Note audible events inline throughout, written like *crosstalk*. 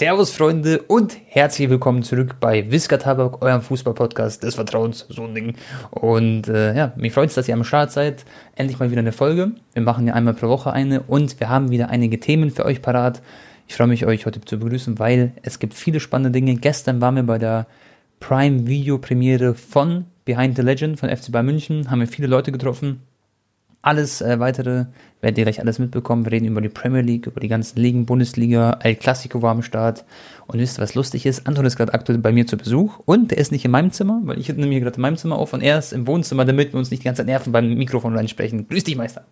Servus Freunde und herzlich willkommen zurück bei Wiska Tabak, eurem Fußball-Podcast des Vertrauens, so ein Ding. Und äh, ja, mich freut es, dass ihr am Start seid. Endlich mal wieder eine Folge. Wir machen ja einmal pro Woche eine und wir haben wieder einige Themen für euch parat. Ich freue mich, euch heute zu begrüßen, weil es gibt viele spannende Dinge. Gestern waren wir bei der Prime Video Premiere von Behind the Legend von FC Bayern München, haben wir viele Leute getroffen. Alles äh, weitere werdet ihr gleich alles mitbekommen. Wir reden über die Premier League, über die ganzen Ligen, Bundesliga, El Clasico war am Start. Und wisst ihr, was lustig ist? Anton ist gerade aktuell bei mir zu Besuch und der ist nicht in meinem Zimmer, weil ich nehme hier gerade in meinem Zimmer auf und er ist im Wohnzimmer, damit wir uns nicht die ganze Zeit nerven beim Mikrofon reinsprechen. Grüß dich, Meister.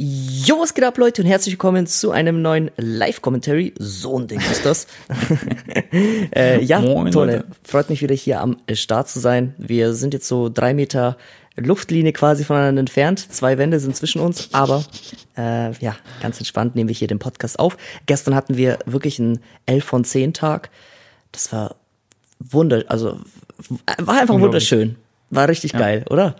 Jo, was geht ab, Leute, und herzlich willkommen zu einem neuen Live-Commentary. So ein Ding ist das. *laughs* äh, ja, Moin, Tone, freut mich wieder hier am Start zu sein. Wir sind jetzt so drei Meter Luftlinie quasi voneinander entfernt. Zwei Wände sind zwischen uns, aber äh, ja, ganz entspannt nehmen wir hier den Podcast auf. Gestern hatten wir wirklich einen 11 von 10 Tag. Das war wunder, also war einfach wunderschön. War richtig ja. geil, oder?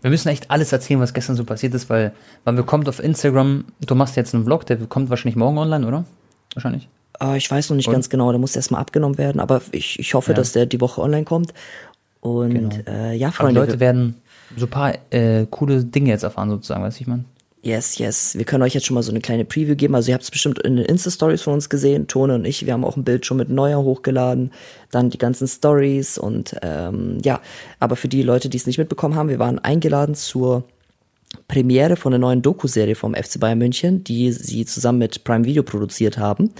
Wir müssen echt alles erzählen, was gestern so passiert ist, weil man bekommt auf Instagram, du machst jetzt einen Vlog, der kommt wahrscheinlich morgen online, oder? Wahrscheinlich. Uh, ich weiß noch nicht Und? ganz genau, der muss erstmal abgenommen werden, aber ich, ich hoffe, ja. dass der die Woche online kommt. Und genau. äh, ja, Freunde. Aber Leute werden so ein paar äh, coole Dinge jetzt erfahren, sozusagen, weiß ich man. Yes, yes. Wir können euch jetzt schon mal so eine kleine Preview geben. Also ihr habt es bestimmt in den Insta-Stories von uns gesehen, Tone und ich. Wir haben auch ein Bild schon mit Neuer hochgeladen. Dann die ganzen Stories und ähm, ja. Aber für die Leute, die es nicht mitbekommen haben, wir waren eingeladen zur Premiere von der neuen Doku-Serie vom FC Bayern München, die sie zusammen mit Prime Video produziert haben.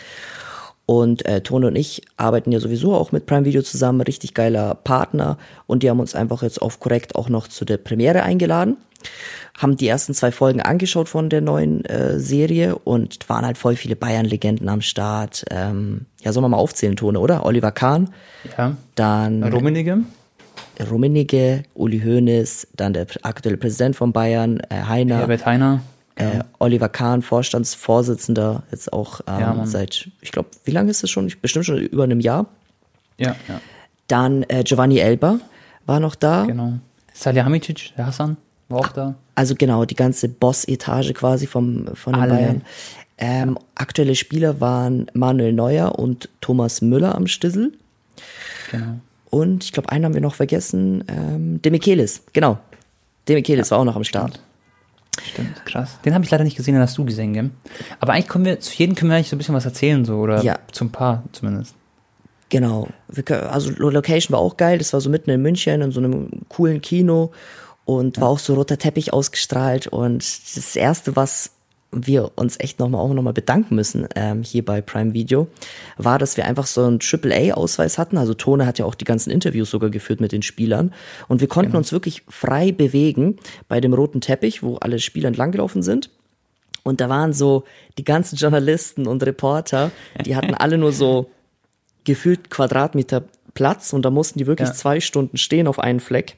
Und äh, Tone und ich arbeiten ja sowieso auch mit Prime Video zusammen, richtig geiler Partner. Und die haben uns einfach jetzt auf korrekt auch noch zu der Premiere eingeladen. Haben die ersten zwei Folgen angeschaut von der neuen äh, Serie und waren halt voll viele Bayern-Legenden am Start. Ähm, ja, sollen wir mal aufzählen, Tone, oder? Oliver Kahn. Ja. Dann. Rummenigge. Rummenigge, Uli Hoeneß, dann der aktuelle Präsident von Bayern, äh, Heiner. Herbert Heiner. Äh, Oliver Kahn, Vorstandsvorsitzender, jetzt auch ähm, ja, seit, ich glaube, wie lange ist das schon? Bestimmt schon über einem Jahr. Ja, ja. Dann äh, Giovanni Elber war noch da. Genau. Salihamidzic, der Hassan, war auch da. Also genau, die ganze Boss-Etage quasi vom, von den Alle. Bayern. Ähm, aktuelle Spieler waren Manuel Neuer und Thomas Müller am Stissel. Genau. Und ich glaube, einen haben wir noch vergessen, ähm, Demichelis, genau. Demichelis ja, war auch noch am Start. Stimmt. Stimmt, krass. Den habe ich leider nicht gesehen, den hast du gesehen, gell? Aber eigentlich können wir, zu jedem können wir eigentlich so ein bisschen was erzählen, so, oder ja. zum Paar zumindest. Genau. Können, also Location war auch geil, das war so mitten in München, in so einem coolen Kino und ja. war auch so roter Teppich ausgestrahlt und das erste, was wir uns echt nochmal auch nochmal bedanken müssen ähm, hier bei Prime Video, war, dass wir einfach so einen AAA-Ausweis hatten. Also Tone hat ja auch die ganzen Interviews sogar geführt mit den Spielern. Und wir konnten genau. uns wirklich frei bewegen bei dem roten Teppich, wo alle Spieler entlanggelaufen sind. Und da waren so die ganzen Journalisten und Reporter, die hatten alle nur so *laughs* gefühlt Quadratmeter Platz und da mussten die wirklich ja. zwei Stunden stehen auf einen Fleck.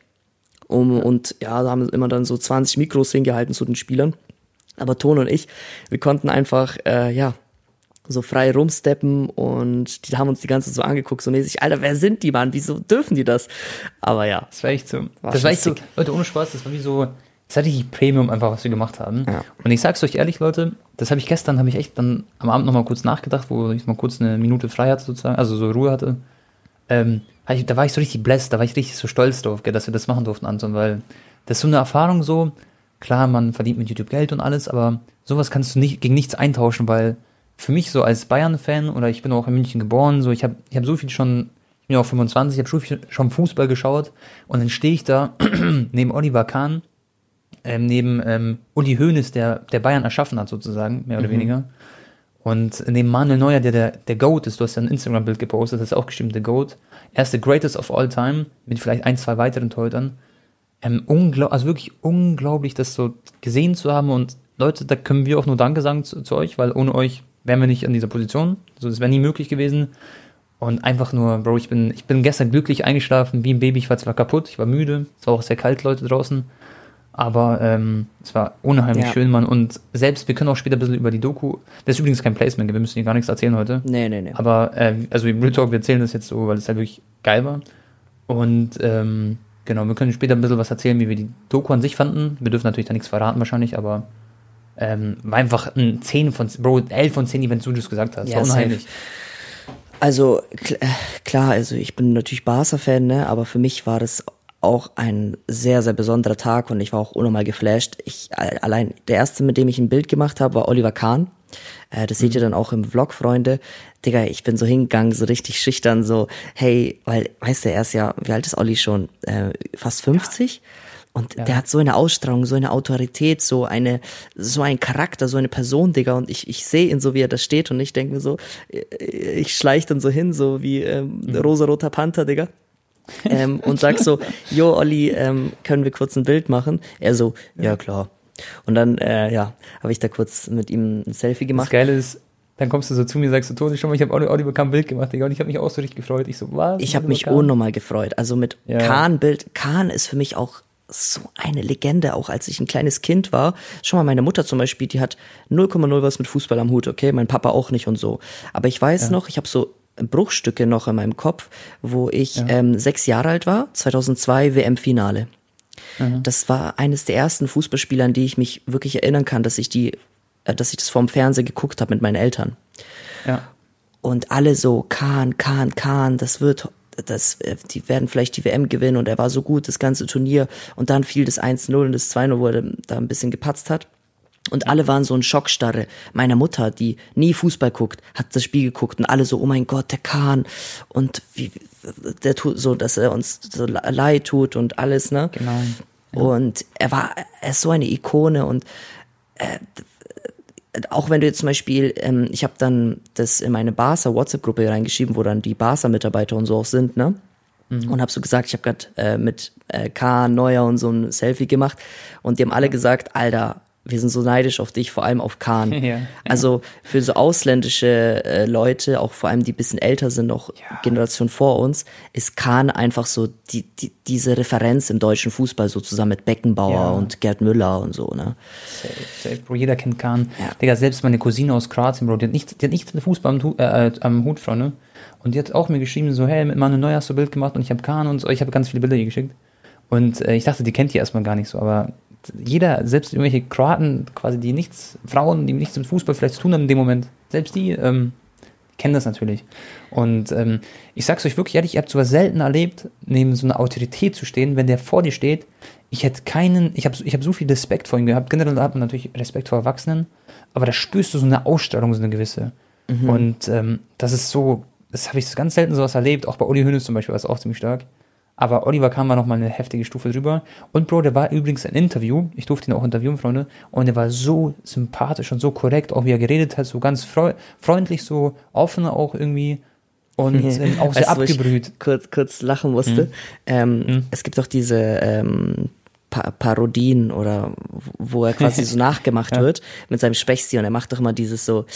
Um, und ja, da haben immer dann so 20 Mikros hingehalten zu den Spielern. Aber Ton und ich, wir konnten einfach, äh, ja, so frei rumsteppen und die haben uns die ganze Zeit so angeguckt, so mäßig, Alter, wer sind die, Mann? Wieso dürfen die das? Aber ja. Das war echt so. War das war echt so, Leute, ohne Spaß, das war wie so, das hatte ich Premium einfach, was wir gemacht haben. Ja. Und ich sag's euch ehrlich, Leute, das habe ich gestern, habe ich echt dann am Abend nochmal kurz nachgedacht, wo ich mal kurz eine Minute frei hatte sozusagen, also so Ruhe hatte. Ähm, da war ich so richtig blessed, da war ich richtig so stolz drauf, dass wir das machen durften, Anton, weil das ist so eine Erfahrung so, Klar, man verdient mit YouTube Geld und alles, aber sowas kannst du nicht gegen nichts eintauschen, weil für mich so als Bayern-Fan oder ich bin auch in München geboren, so ich habe ich hab so viel schon, ich bin ja auch 25, ich habe schon Fußball geschaut und dann stehe ich da *clears throat* neben Oliver Kahn, ähm, neben ähm, Uli Hoeneß, der, der Bayern erschaffen hat sozusagen, mehr oder mhm. weniger. Und neben Manuel Neuer, der, der der Goat ist, du hast ja ein Instagram-Bild gepostet, das ist auch gestimmt, der Goat. Er ist der greatest of all time, mit vielleicht ein, zwei weiteren Torhütern ähm, also wirklich unglaublich, das so gesehen zu haben. Und Leute, da können wir auch nur Danke sagen zu, zu euch, weil ohne euch wären wir nicht an dieser Position. Also das wäre nie möglich gewesen. Und einfach nur, Bro, ich bin, ich bin gestern glücklich eingeschlafen, wie ein Baby. Ich war zwar kaputt, ich war müde, es war auch sehr kalt, Leute draußen. Aber ähm, es war unheimlich ja. schön, Mann. Und selbst, wir können auch später ein bisschen über die Doku. Das ist übrigens kein Placement, wir müssen hier gar nichts erzählen heute. Nee, nee, nee. Aber, äh, also Real Talk, wir erzählen das jetzt so, weil es halt wirklich geil war. Und ähm, Genau, wir können später ein bisschen was erzählen, wie wir die Doku an sich fanden. Wir dürfen natürlich da nichts verraten wahrscheinlich, aber ähm, war einfach ein 10 von, Bro, 11 von 10 Events, wie du es gesagt hast. Ja, unheimlich. Also äh, klar, also ich bin natürlich Barca-Fan, ne? aber für mich war das auch ein sehr, sehr besonderer Tag und ich war auch unnormal geflasht. Ich, allein der erste, mit dem ich ein Bild gemacht habe, war Oliver Kahn. Äh, das mhm. seht ihr dann auch im Vlog, Freunde. Digga, ich bin so hingegangen, so richtig schüchtern, so, hey, weil, weißt du, er ist ja, wie alt ist Olli schon? Äh, fast 50? Ja. Und ja. der hat so eine Ausstrahlung, so eine Autorität, so eine, so ein Charakter, so eine Person, Digga. Und ich, ich sehe ihn so, wie er da steht und ich denke mir so, ich schleich dann so hin, so wie ähm, mhm. rosa-roter Panther, Digga. *laughs* ähm, und sag so, *laughs* jo, Olli, ähm, können wir kurz ein Bild machen? Er so, ja klar. Und dann, äh, ja, habe ich da kurz mit ihm ein Selfie gemacht. Das Geile ist, dann kommst du so zu mir und sagst du, Toni, schon mal, ich habe Oliver Kahn Bild gemacht, Digga, und ich habe mich auch so richtig gefreut. Ich so, was? Ich habe mich unnormal gefreut. Also mit ja. Kahn Bild, Kahn ist für mich auch so eine Legende, auch als ich ein kleines Kind war. Schon mal meine Mutter zum Beispiel, die hat 0,0 was mit Fußball am Hut, okay? Mein Papa auch nicht und so. Aber ich weiß ja. noch, ich habe so Bruchstücke noch in meinem Kopf, wo ich ja. ähm, sechs Jahre alt war, 2002 WM-Finale. Mhm. Das war eines der ersten Fußballspiele, an die ich mich wirklich erinnern kann, dass ich die, äh, dass ich das vorm Fernseher geguckt habe mit meinen Eltern. Ja. Und alle so, Kahn, Kahn, Kahn, das wird das, äh, die werden vielleicht die WM gewinnen und er war so gut, das ganze Turnier. Und dann fiel das 1-0 und das 2-0, wo er da ein bisschen gepatzt hat. Und alle waren so in Schockstarre. Meine Mutter, die nie Fußball guckt, hat das Spiel geguckt und alle so, oh mein Gott, der Kahn. Und wie, der tut so, dass er uns so leid tut und alles, ne? Genau. Ja. Und er war, er ist so eine Ikone und äh, auch wenn du jetzt zum Beispiel, ähm, ich habe dann das in meine Barca WhatsApp-Gruppe reingeschrieben, wo dann die Barca-Mitarbeiter und so auch sind, ne? Mhm. Und habe so gesagt, ich habe gerade äh, mit äh, K, Neuer und so ein Selfie gemacht und die haben alle gesagt, Alter, wir sind so neidisch auf dich, vor allem auf Kahn. *laughs* Ja, ja. Also für so ausländische äh, Leute, auch vor allem die bisschen älter sind, noch ja. Generation vor uns, ist Kahn einfach so die, die, diese Referenz im deutschen Fußball, so zusammen mit Beckenbauer und Gerd Müller und so, ne? Safe, safe, Bro, jeder kennt Kahn. Ja. Digga, selbst meine Cousine aus Kroatien, Bro, die hat nichts, die hat nichts mit Fußball am, äh, am Hut, Frau, ne? Und die hat auch mir geschrieben, so, hey, mit Manu Neuer hast du Bild gemacht und ich habe Kahn und so, ich habe ganz viele Bilder hier geschickt. Und äh, ich dachte, die kennt die erstmal gar nicht so, aber jeder, selbst irgendwelche Kroaten, quasi die nichts, Frauen, die nichts mit Fußball vielleicht zu tun haben in dem Moment, selbst die ähm, kennen das natürlich. Und ähm, ich sag's euch wirklich ehrlich, ihr habt sowas selten erlebt, neben so einer Autorität zu stehen, wenn der vor dir steht. Ich hätte keinen, ich habe ich hab so viel Respekt vor ihm gehabt. Generell hat man natürlich Respekt vor Erwachsenen, aber da spürst du so eine Ausstrahlung, so eine gewisse. Mhm. Und ähm, das ist so, das habe ich ganz selten sowas erlebt. Auch bei Uli Hoeneß zum Beispiel war es auch ziemlich stark. Aber Oliver kam war nochmal eine heftige Stufe drüber. Und Bro, der war übrigens ein Interview. Ich durfte ihn auch interviewen, Freunde. Und er war so sympathisch und so korrekt, auch wie er geredet hat, so ganz freundlich, so offen auch irgendwie. Und *laughs* ähm, auch sehr weißt, abgebrüht. kurz, kurz lachen musste. Mhm. Ähm, mhm. Es gibt doch diese ähm, pa Parodien oder wo er quasi so *laughs* nachgemacht ja. wird mit seinem Sprechstil und er macht doch immer dieses so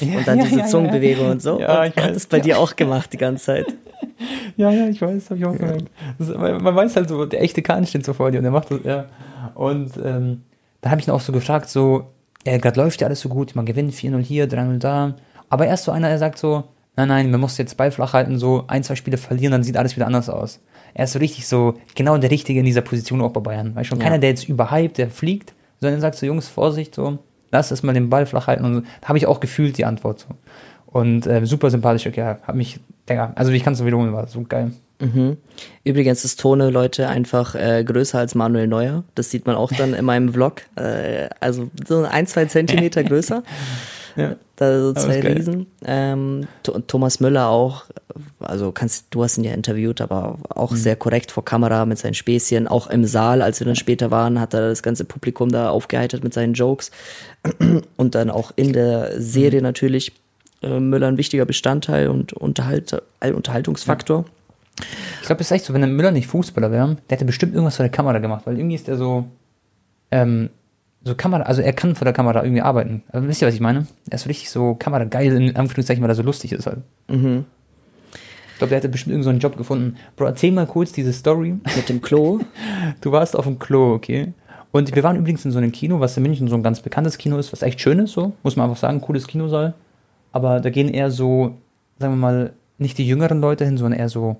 ja, und dann ja, diese Zungenbewegung und so. Ja, und er hat das bei dir auch gemacht die ganze Zeit. *laughs* *laughs* Ja, ja, ich weiß, habe ich auch gemerkt. Ja. man weiß halt so, der echte Kahn steht so vor dir und er macht das, ja. Und ähm, da habe ich ihn auch so gefragt, so, ja, gerade läuft ja alles so gut, man gewinnt 4-0 hier, 3-0 da. Aber erst so einer, der sagt so, nein, nein, man muss jetzt Ball flach halten, so ein, zwei Spiele verlieren, dann sieht alles wieder anders aus. Er ist so richtig so, genau der Richtige in dieser Position auch bei Bayern. Weißt schon, ja. keiner, der jetzt überhypt, der fliegt, sondern sagt so, Jungs, Vorsicht, so, lass es mal den Ball flach halten. Und so. da habe ich auch gefühlt die Antwort so. Und äh, super sympathisch, ja, hat mich Digga, also ich kann es wiederholen, war so geil. Mhm. Übrigens ist Tone, Leute, einfach äh, größer als Manuel Neuer. Das sieht man auch dann in meinem Vlog. *laughs* Äh, also so ein, zwei Zentimeter größer. *laughs* ja. Da so zwei Riesen. Ähm, Thomas Müller auch, also kannst, du hast ihn ja interviewt, aber auch mhm. sehr korrekt vor Kamera mit seinen Späßchen. Auch im Saal, als wir dann später waren, hat er das ganze Publikum da aufgeheitert mit seinen Jokes. *clears throat* Und dann auch in der Serie mhm. natürlich äh, Müller ein wichtiger Bestandteil und Unterhalt, Unterhaltungsfaktor. Ich glaube, es ist echt so, wenn der Müller nicht Fußballer wäre, der hätte bestimmt irgendwas vor der Kamera gemacht, weil irgendwie ist er so, ähm, so Kamera, also er kann vor der Kamera irgendwie arbeiten. Also, wisst ihr, was ich meine? Er ist so richtig so Kamera geil, in Anführungszeichen, weil er so lustig ist halt. Mhm. Ich glaube, der hätte bestimmt irgendeinen so Job gefunden. Bro, erzähl mal kurz diese Story. Mit dem Klo? *laughs* du warst auf dem Klo, okay? Und wir waren übrigens in so einem Kino, was in München so ein ganz bekanntes Kino ist, was echt schön ist, so, muss man einfach sagen, cooles Kinosaal aber da gehen eher so, sagen wir mal, nicht die jüngeren Leute hin, sondern eher so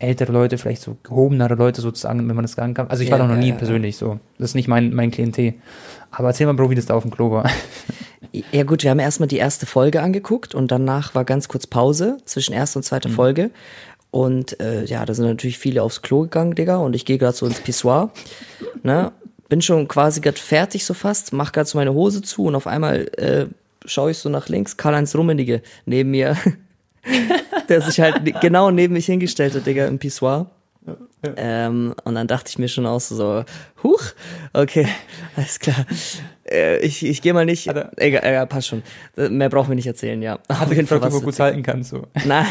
ältere Leute, vielleicht so gehobenere Leute sozusagen, wenn man das sagen kann. Also ich war da noch nie persönlich so. Das ist nicht mein, mein Klientel. Aber erzähl mal, Bro, wie das da auf dem Klo war. *laughs* Ja gut, wir haben erstmal die erste Folge angeguckt und danach war ganz kurz Pause zwischen erster und zweiter mhm. Folge. Und äh, ja, da sind natürlich viele aufs Klo gegangen, Digga. Und ich gehe gerade so ins Pissoir. ne? Bin schon quasi gerade fertig so fast, mach gerade so meine Hose zu und auf einmal äh, schaue ich so nach links, Karl-Heinz Rummenigge neben mir, *laughs* der sich halt genau neben mich hingestellt hat, Digga, im Pissoir. Ähm, und dann dachte ich mir schon auch so, huch, okay, *laughs* alles klar. Äh, ich ich gehe mal nicht. Egal, egal, passt schon. Mehr brauchen wir nicht erzählen, ja. Hat jeden Fall, was du gut halten kannst, so. Nein,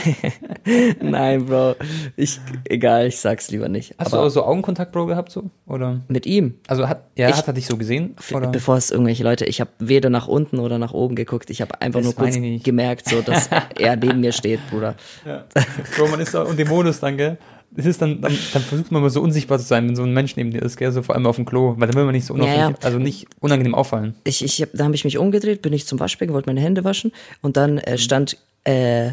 *laughs* nein, Bro. Ich, egal, ich sag's lieber nicht. Hast Aber du auch so Augenkontakt, Bro, gehabt, so? Oder? Mit ihm? Also hat, ja, ich, hat er dich so gesehen? Oder? Bevor es irgendwelche Leute, ich habe weder nach unten oder nach oben geguckt. Ich habe einfach das nur kurz gemerkt, so, dass *laughs* er neben mir steht, Bruder. Ja. Bro, man ist und dem Modus dann, gell? Es ist dann, dann, dann, versucht man mal so unsichtbar zu sein, wenn so ein Mensch neben dir ist, gell, so vor allem auf dem Klo, weil dann will man nicht so ja, ja. also nicht unangenehm auffallen. Ich, ich, hab, da habe ich mich umgedreht, bin ich zum Waschbecken, wollte meine Hände waschen und dann äh, mhm. stand äh,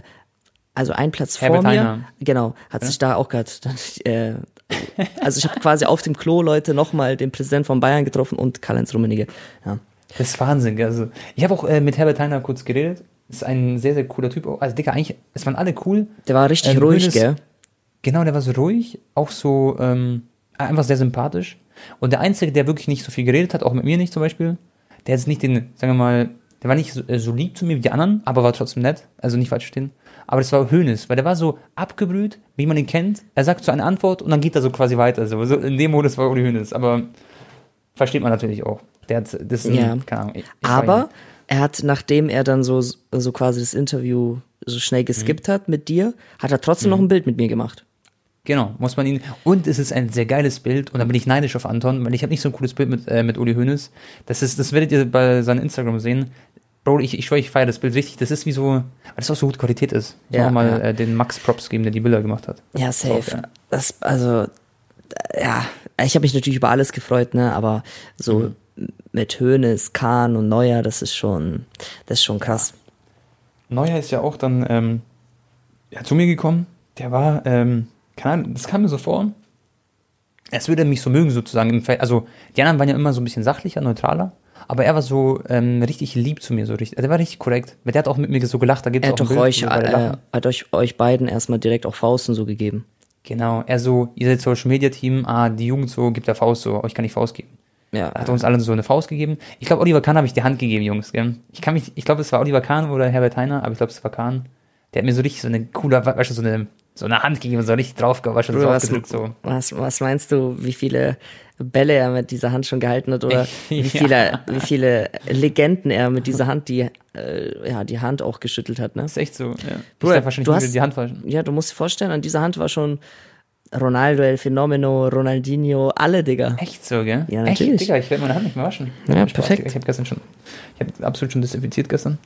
also ein Platz Herbert vor mir, Heiner. genau, hat ja? sich da auch gerade, äh, also ich habe quasi auf dem Klo Leute nochmal den Präsident von Bayern getroffen und Karl-Heinz Rummenigge. Ja. Das ist Wahnsinn, gell? also ich habe auch äh, mit Herbert Heiner kurz geredet, ist ein sehr, sehr cooler Typ, also Digga, eigentlich, es waren alle cool. Der war richtig ähm, ruhig, gell? Genau, der war so ruhig, auch so ähm, einfach sehr sympathisch. Und der Einzige, der wirklich nicht so viel geredet hat, auch mit mir nicht zum Beispiel, der ist nicht den, sagen wir mal, der war nicht so, äh, so lieb zu mir wie die anderen, aber war trotzdem nett, also nicht falsch verstehen. Aber das war Hönes, weil der war so abgebrüht, wie man ihn kennt. Er sagt so eine Antwort und dann geht er so quasi weiter. So, so in dem Modus war Uli Hönes, aber versteht man natürlich auch. Der hat, das ja. keine Ahnung. Ich, ich aber er hat, nachdem er dann so, so quasi das Interview so schnell geskippt mhm. hat mit dir, hat er trotzdem mhm. noch ein Bild mit mir gemacht. Genau, muss man ihn. Und es ist ein sehr geiles Bild und da bin ich neidisch auf Anton, weil ich habe nicht so ein cooles Bild mit, äh, mit Uli Hoeneß. Das ist, das werdet ihr bei seinem Instagram sehen. Bro, ich, ich schwöre, ich feiere das Bild richtig. Das ist wie so, weil das auch so gute Qualität ist. Ich ja, mal ja. äh, den Max Props geben, der die Bilder gemacht hat. Ja, safe. Ja. Das, also, ja, ich habe mich natürlich über alles gefreut, ne, aber so mhm. mit Hoeneß, Kahn und Neuer, das ist schon, das ist schon krass. Neuer ist ja auch dann ähm, ja, zu mir gekommen. Der war, ähm, keine Ahnung, das kam mir so vor, als würde er mich so mögen sozusagen. Also die anderen waren ja immer so ein bisschen sachlicher, neutraler. Aber er war so ähm, richtig lieb zu mir, so richtig. Also, er war richtig korrekt. Der hat auch mit mir so gelacht. Da gibt's er hat auch doch euch, äh, hat euch, euch beiden erstmal direkt auch Fausten so gegeben. Genau. Er so, ihr seid Social Media Team, ah, die Jugend so, gibt der Faust so, euch kann ich Faust geben. Ja. Er hat uns allen so eine Faust gegeben. Ich glaube, Oliver Kahn habe ich die Hand gegeben, Jungs. Gell? Ich kann mich, ich glaube, es war Oliver Kahn oder Herbert Heiner, aber ich glaube, es war Kahn. Der hat mir so richtig so eine coole, weißt du, so eine so eine Hand gegeben, so richtig drauf, war schon so was, aufgedrückt, so. Was, was meinst du, wie viele Bälle er mit dieser Hand schon gehalten hat oder *laughs* wie viele, ja. wie viele Legenden er mit dieser Hand die, äh, ja, die Hand auch geschüttelt hat, ne? Das ist echt so, ja. Bruder, du hast, die Hand waschen. Ja, du musst dir vorstellen, an dieser Hand war schon Ronaldo, El Fenomeno, Ronaldinho, alle, Digga. Echt so, gell? Ja, natürlich. Echt, Digga, ich werde meine Hand nicht mehr waschen. Ja, perfekt. Ich habe gestern schon, ich habe absolut schon desinfiziert gestern.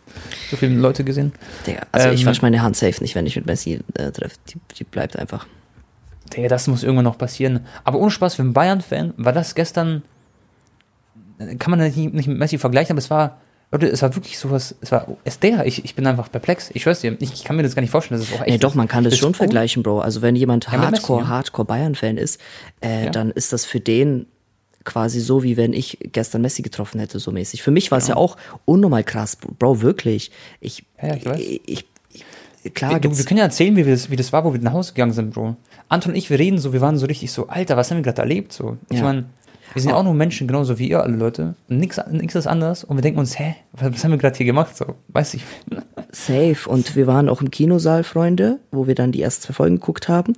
So viele Leute gesehen. Digga, also ähm, ich wasche meine Hand safe nicht, wenn ich mit Messi äh, treffe. Die, die bleibt einfach. Digga, das muss irgendwann noch passieren. Aber ohne Spaß, für einen Bayern-Fan war das gestern, kann man nicht, nicht mit Messi vergleichen, aber es war Leute, es war wirklich sowas, es war, es der, ich, ich bin einfach perplex. Ich schwör's dir, ich, ich kann mir das gar nicht vorstellen, das ist auch echt. Nee, doch, man kann das, das schon vergleichen, Bro. Also wenn jemand ja, Hardcore, ja. Hardcore Bayern-Fan ist, äh, ja. dann ist das für den quasi so, wie wenn ich gestern Messi getroffen hätte, so mäßig. Für mich war es ja. auch unnormal krass, Bro, wirklich. Ich, ja, ich, weiß. ich, ich klar, wir, wir können ja erzählen, wie, das, wie das war, wo wir nach Hause gegangen sind, Bro. Anton und ich, wir reden so, wir waren so richtig so, Alter, was haben wir gerade erlebt? So, ich meine, wir sind ja auch nur Menschen, genauso wie ihr alle Leute. Nix, nix ist anders. Und wir denken uns, hä, was haben wir gerade hier gemacht? So, weiß ich. *laughs* Safe. Und wir waren auch im Kinosaal, Freunde, wo wir dann die ersten zwei Folgen geguckt haben.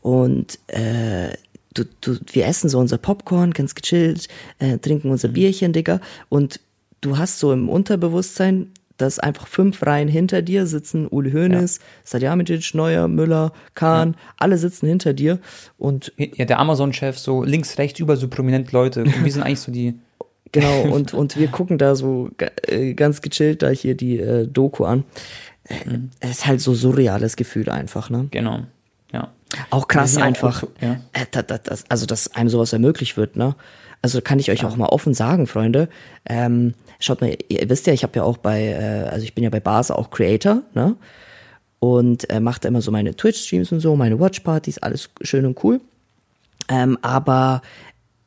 Und äh, du, du, wir essen so unser Popcorn, ganz gechillt, äh, trinken unser. Bierchen, Digga. Und du hast so im Unterbewusstsein dass einfach fünf Reihen hinter dir sitzen Uli Hoeneß, ja. Sadjamicic, Neuer, Müller, Kahn, ja. alle sitzen hinter dir und ja, der Amazon-Chef so links, rechts über so prominent Leute. Und wir sind eigentlich so die *laughs* Genau, *laughs* und, und wir gucken da so äh, ganz gechillt da hier die äh, Doku an. Mhm. Es ist halt so surreales Gefühl einfach, ne? Genau, ja. Auch krass einfach, auch, ja. Äh, also dass einem sowas ermöglicht wird, ne? Also kann ich euch ja. auch mal offen sagen, Freunde. Ähm, schaut mal, ihr wisst ja, ich habe ja auch bei, äh, also ich bin ja bei Base auch Creator, ne? und äh, macht immer so meine Twitch-Streams und so, meine Watchpartys, alles schön und cool. Ähm, aber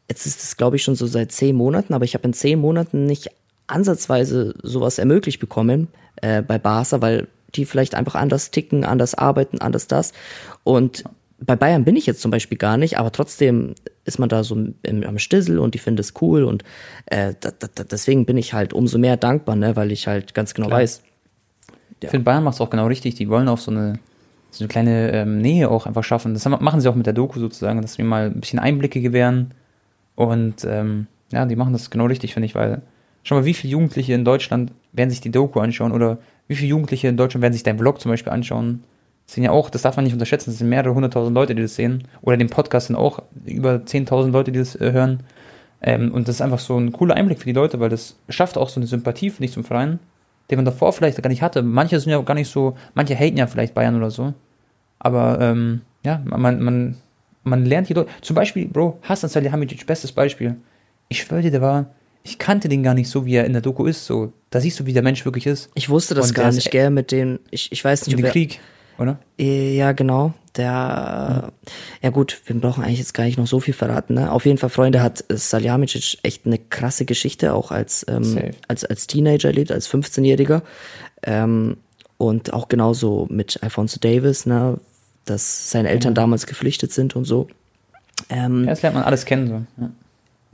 jetzt ist es, glaube ich, schon so seit zehn Monaten, aber ich habe in zehn Monaten nicht ansatzweise sowas ermöglicht bekommen äh, bei Barca, weil die vielleicht einfach anders ticken, anders arbeiten, anders das. Und bei Bayern bin ich jetzt zum Beispiel gar nicht, aber trotzdem ist man da so im, am Stissel und die finden es cool und äh, da, da, deswegen bin ich halt umso mehr dankbar, ne, weil ich halt ganz genau Klar. weiß. Ich finde, Bayern macht es auch genau richtig. Die wollen auch so eine, so eine kleine ähm, Nähe auch einfach schaffen. Das machen sie auch mit der Doku sozusagen, dass wir mal ein bisschen Einblicke gewähren. Und ähm, ja, die machen das genau richtig, finde ich, weil schau mal, wie viele Jugendliche in Deutschland werden sich die Doku anschauen oder wie viele Jugendliche in Deutschland werden sich deinen Vlog zum Beispiel anschauen das sind ja auch, das darf man nicht unterschätzen, das sind mehrere hunderttausend Leute, die das sehen. Oder den Podcast sind auch über zehntausend Leute, die das äh, hören. Ähm, und das ist einfach so ein cooler Einblick für die Leute, weil das schafft auch so eine Sympathie, finde ich, zum Verein, den man davor vielleicht gar nicht hatte. Manche sind ja gar nicht so, manche haten ja vielleicht Bayern oder so. Aber ähm, ja, man, man, man lernt die Leute. Zum Beispiel, Bro, Hassan Salihamidzic, bestes Beispiel. Ich schwöre dir, der war, ich kannte den gar nicht so, wie er in der Doku ist. So, da siehst du, wie der Mensch wirklich ist. Ich wusste das und gar nicht, gell, mit dem, ich, ich weiß nicht, mit dem Krieg oder? Äh, ja, genau. Der, mhm. ja gut, wir brauchen eigentlich jetzt gar nicht noch so viel verraten. Ne? Auf jeden Fall, Freunde, hat Saljamicic echt eine krasse Geschichte, auch als, ähm, als, als Teenager erlebt, als 15-Jähriger. Ähm, und auch genauso mit Alfonso Davis, ne? dass seine Eltern mhm. damals geflüchtet sind und so. Ähm, ja, das lernt man alles kennen. So. Ja.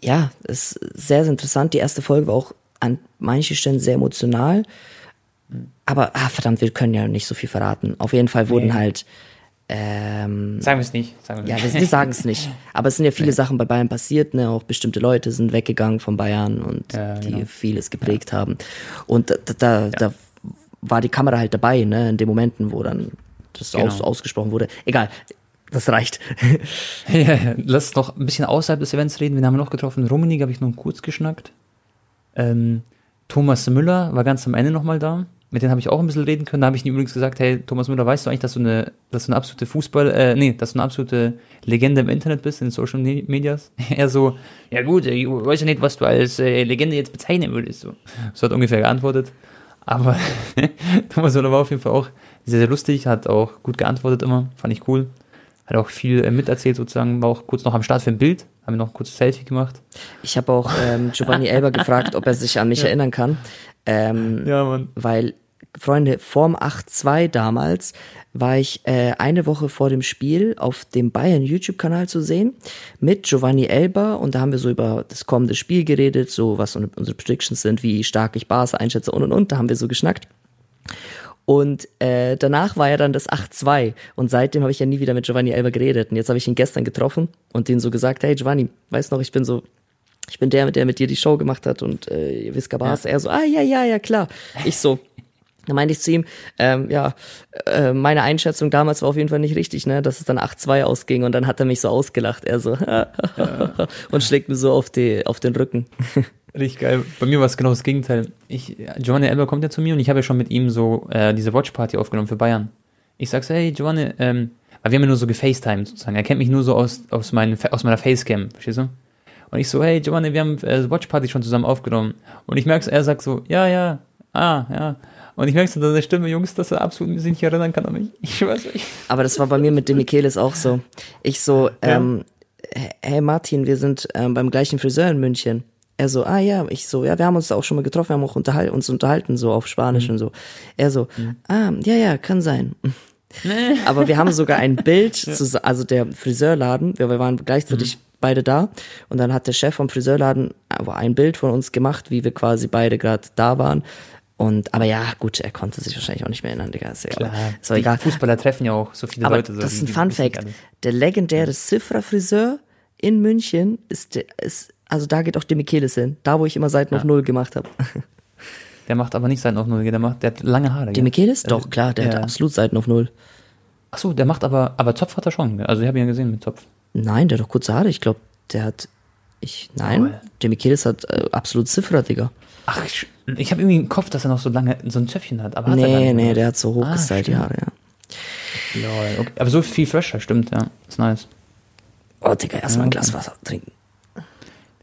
ja, ist sehr, sehr interessant. Die erste Folge war auch an manchen Stellen sehr emotional. Aber, ah, verdammt, wir können ja nicht so viel verraten. Auf jeden Fall wurden nee. halt. Ähm, sagen wir es nicht. Sagen ja, wir, wir sagen es *laughs* nicht. Aber es sind ja viele nee. Sachen bei Bayern passiert. Ne? Auch bestimmte Leute sind weggegangen von Bayern und ja, die genau. vieles geprägt ja. haben. Und da, da, ja. da war die Kamera halt dabei, ne? in den Momenten, wo dann das genau. aus, ausgesprochen wurde. Egal, das reicht. *laughs* lass noch ein bisschen außerhalb des Events reden. Wen haben wir noch getroffen? Rummenigge habe ich noch kurz geschnackt. Ähm, Thomas Müller war ganz am Ende nochmal da mit denen habe ich auch ein bisschen reden können. Da habe ich ihm übrigens gesagt, hey, Thomas Müller, weißt du eigentlich, dass du eine, dass du eine absolute Fußball, äh, nee, dass du eine absolute Legende im Internet bist, in den Social Medias? *laughs* er so, ja gut, ich weiß ja nicht, was du als äh, Legende jetzt bezeichnen würdest. So, so hat ungefähr geantwortet. Aber *laughs* Thomas Müller war auf jeden Fall auch sehr, sehr lustig, hat auch gut geantwortet immer, fand ich cool. Hat auch viel äh, miterzählt sozusagen, war auch kurz noch am Start für ein Bild, haben wir noch kurz ein Selfie gemacht. Ich habe auch ähm, Giovanni Elber gefragt, ob er sich an mich ja. erinnern kann. Ähm, ja, Mann. Weil Freunde, vorm 8-2 damals war ich äh, eine Woche vor dem Spiel auf dem Bayern YouTube-Kanal zu sehen mit Giovanni Elba und da haben wir so über das kommende Spiel geredet, so was unsere Predictions sind, wie stark ich Barca einschätze und und und, da haben wir so geschnackt. Und äh, danach war ja dann das 8-2 und seitdem habe ich ja nie wieder mit Giovanni Elba geredet und jetzt habe ich ihn gestern getroffen und ihm so gesagt, hey Giovanni, weißt noch, ich bin so ich bin der, der mit dir die Show gemacht hat und äh, Visca Barca. Ja. Er so, ah ja, ja, ja, klar. Ich so, *laughs* da meinte ich zu ihm, ähm, ja, äh, meine Einschätzung damals war auf jeden Fall nicht richtig, ne, dass es dann 8-2 ausging und dann hat er mich so ausgelacht, er so *laughs* und schlägt mir so auf, die, auf den Rücken. *laughs* Richtig geil. Bei mir war es genau das Gegenteil. Ich, Giovanni Elber kommt ja zu mir und ich habe ja schon mit ihm so äh, diese Watchparty aufgenommen für Bayern. Ich sag so, hey Giovanni, ähm, weil wir haben ja nur so gefacetimed sozusagen. Er kennt mich nur so aus, aus, meinen, aus meiner Facecam, verstehst du? Und ich so, hey Giovanni, wir haben äh, Watchparty schon zusammen aufgenommen. Und ich merke, er sagt so, ja, ja, ah, ja. Und ich merke so an der Stimme, Jungs, dass er absolut sich nicht erinnern kann an mich. Ich weiß nicht. Aber das war bei mir mit dem Michaelis auch so. Ich so, ja. ähm, hey Martin, wir sind ähm, beim gleichen Friseur in München. Er so, ah ja, ich so, ja, wir haben uns auch schon mal getroffen, wir haben auch unterhal uns unterhalten, so auf Spanisch mhm. und so. Er so, mhm. ah, ja, ja, kann sein. Aber wir haben sogar ein Bild, *laughs* ja. zu, also der Friseurladen, wir, wir waren gleichzeitig mhm. Beide da und dann hat der Chef vom Friseurladen ein Bild von uns gemacht, wie wir quasi beide gerade da waren und, aber ja, gut, er konnte sich wahrscheinlich auch nicht mehr erinnern, Digga. Ist ja egal. Fußballer treffen ja auch so viele aber Leute. So, das ist ein Fun Fact. Der legendäre Cifra-Friseur in München ist, ist, also da geht auch der Michelis hin. Da, wo ich immer Seiten ja. auf Null gemacht habe. *laughs* Der macht aber nicht Seiten auf Null, der macht, der hat lange Haare. Der Michelis? Doch, klar, der ja. hat absolut Seiten auf Null. Ach so, der macht aber, aber Zopf hat er schon. Also ich habe ihn ja gesehen mit Zopf. Nein, der hat doch kurze Haare. Ich glaube, der hat, ich, nein, oh, der Michelis hat äh, absolut Cifra, Digga. Ach, ich, ich habe irgendwie im Kopf, dass er noch so lange so ein Zöpfchen hat. Aber nee, hat er nee, der hat so hochgestylte ah, Haare, ja. Lol, okay. Aber so viel fresher, stimmt, ja. Ist nice. Oh, Digga, erstmal ja, ein Glas Wasser trinken.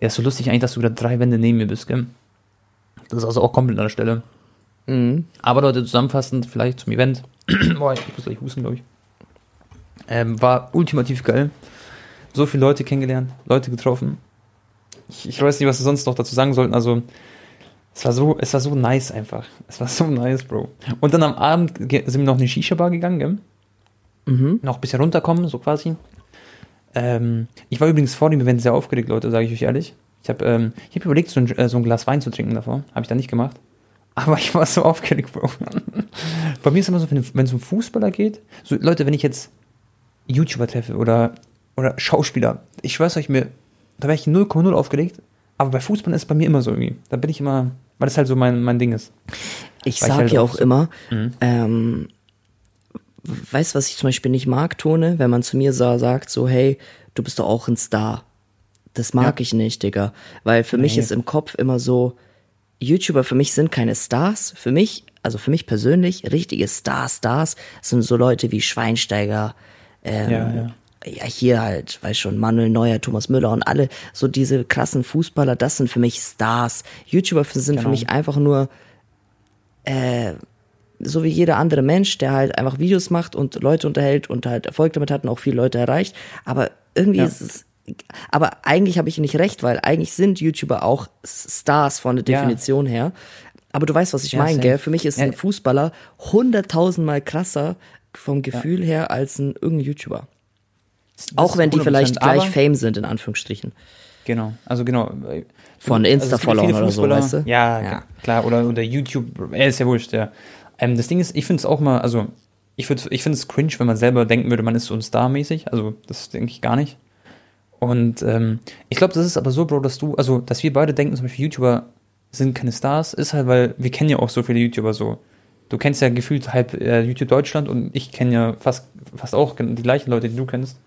Ja, ist so lustig eigentlich, dass du da drei Wände neben mir bist, gell? Das ist also auch komplett an der Stelle. Mhm. Aber Leute, zusammenfassend vielleicht zum Event. *clears throat* Boah, ich muss gleich husten, glaube ich. Ähm, war ultimativ geil. So viele Leute kennengelernt, Leute getroffen. Ich, ich weiß nicht, was wir sonst noch dazu sagen sollten. Also, es war so, es war so nice einfach. Es war so nice, Bro. Und dann am Abend sind wir noch in eine Shisha-Bar gegangen, gell? Mhm. Noch ein bisschen runterkommen, so quasi. Ähm, ich war übrigens vor dem Event sehr aufgeregt, Leute, sage ich euch ehrlich. Ich habe ähm, hab überlegt, so ein, äh, so ein Glas Wein zu trinken davor. Habe ich dann nicht gemacht. *laughs* Aber ich war so aufgeregt, Bro. *laughs* Bei mir ist immer so, wenn, wenn es um Fußballer geht, so Leute, wenn ich jetzt YouTuber treffe oder, oder Schauspieler, ich schwör's euch, mir, da wäre ich 0,0 aufgeregt. Aber bei Fußball ist es bei mir immer so irgendwie. Da bin ich immer, weil das halt so mein, mein Ding ist. Ich sage halt ja auch so, immer, mhm. ähm, weißt du, was ich zum Beispiel nicht mag, Tone, wenn man zu mir so, sagt, so, hey, du bist doch auch ein Star. Das mag ja. ich nicht, Digga. Weil für nee. mich ist im Kopf immer so, YouTuber für mich sind keine Stars. Für mich, also für mich persönlich, richtige Stars, Stars sind so Leute wie Schweinsteiger, ähm, ja, ja. Ja, hier halt, weiß schon, Manuel Neuer, Thomas Müller und alle, so diese krassen Fußballer, das sind für mich Stars. YouTuber sind genau. für mich einfach nur, äh, so wie jeder andere Mensch, der halt einfach Videos macht und Leute unterhält und halt Erfolg damit hat und auch viele Leute erreicht. Aber irgendwie ja. ist es, aber eigentlich habe ich nicht recht, weil eigentlich sind YouTuber auch Stars von der Definition ja. her. Aber du weißt, was ich ja, meine, gell? Für mich ist ein Fußballer hunderttausendmal krasser vom Gefühl her als ein irgendein YouTuber. Auch wenn die vielleicht gleich Fame sind, in Anführungsstrichen. Genau, also genau. Von also Insta-Followern oder so, weißt du? Ja, ja, klar, oder, oder YouTube, er ist ja wurscht, ja. Ähm, das Ding ist, ich finde es auch mal, also ich, ich finde es cringe, wenn man selber denken würde, man ist so ein Star-mäßig. Also das denke ich gar nicht. Und ähm, ich glaube, das ist aber so, Bro, dass du, also dass wir beide denken, zum Beispiel YouTuber sind keine Stars, ist halt, weil wir kennen ja auch so viele YouTuber so. Du kennst ja gefühlt halb äh, YouTube Deutschland und ich kenne ja fast, fast auch die gleichen Leute, die du kennst.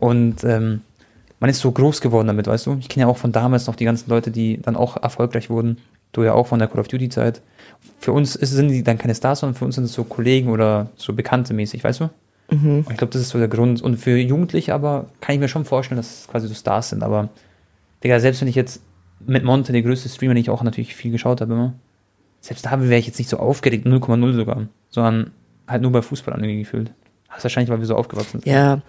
Und ähm, man ist so groß geworden damit, weißt du? Ich kenne ja auch von damals noch die ganzen Leute, die dann auch erfolgreich wurden. Du ja auch von der Call of Duty Zeit für uns ist, sind die dann keine Stars, sondern für uns sind es so Kollegen oder so Bekannte mäßig, weißt du? Mhm. ich glaube, das ist so der Grund. Und für Jugendliche aber kann ich mir schon vorstellen, dass es quasi so Stars sind. Aber, Digga, selbst wenn ich jetzt mit Monte, der größte Streamer, den ich auch natürlich viel geschaut habe immer, selbst da wäre ich jetzt nicht so aufgeregt, 0,0 sogar, sondern halt nur bei Fußball irgendwie gefühlt. Das ist wahrscheinlich, weil wir so aufgewachsen sind. Ja,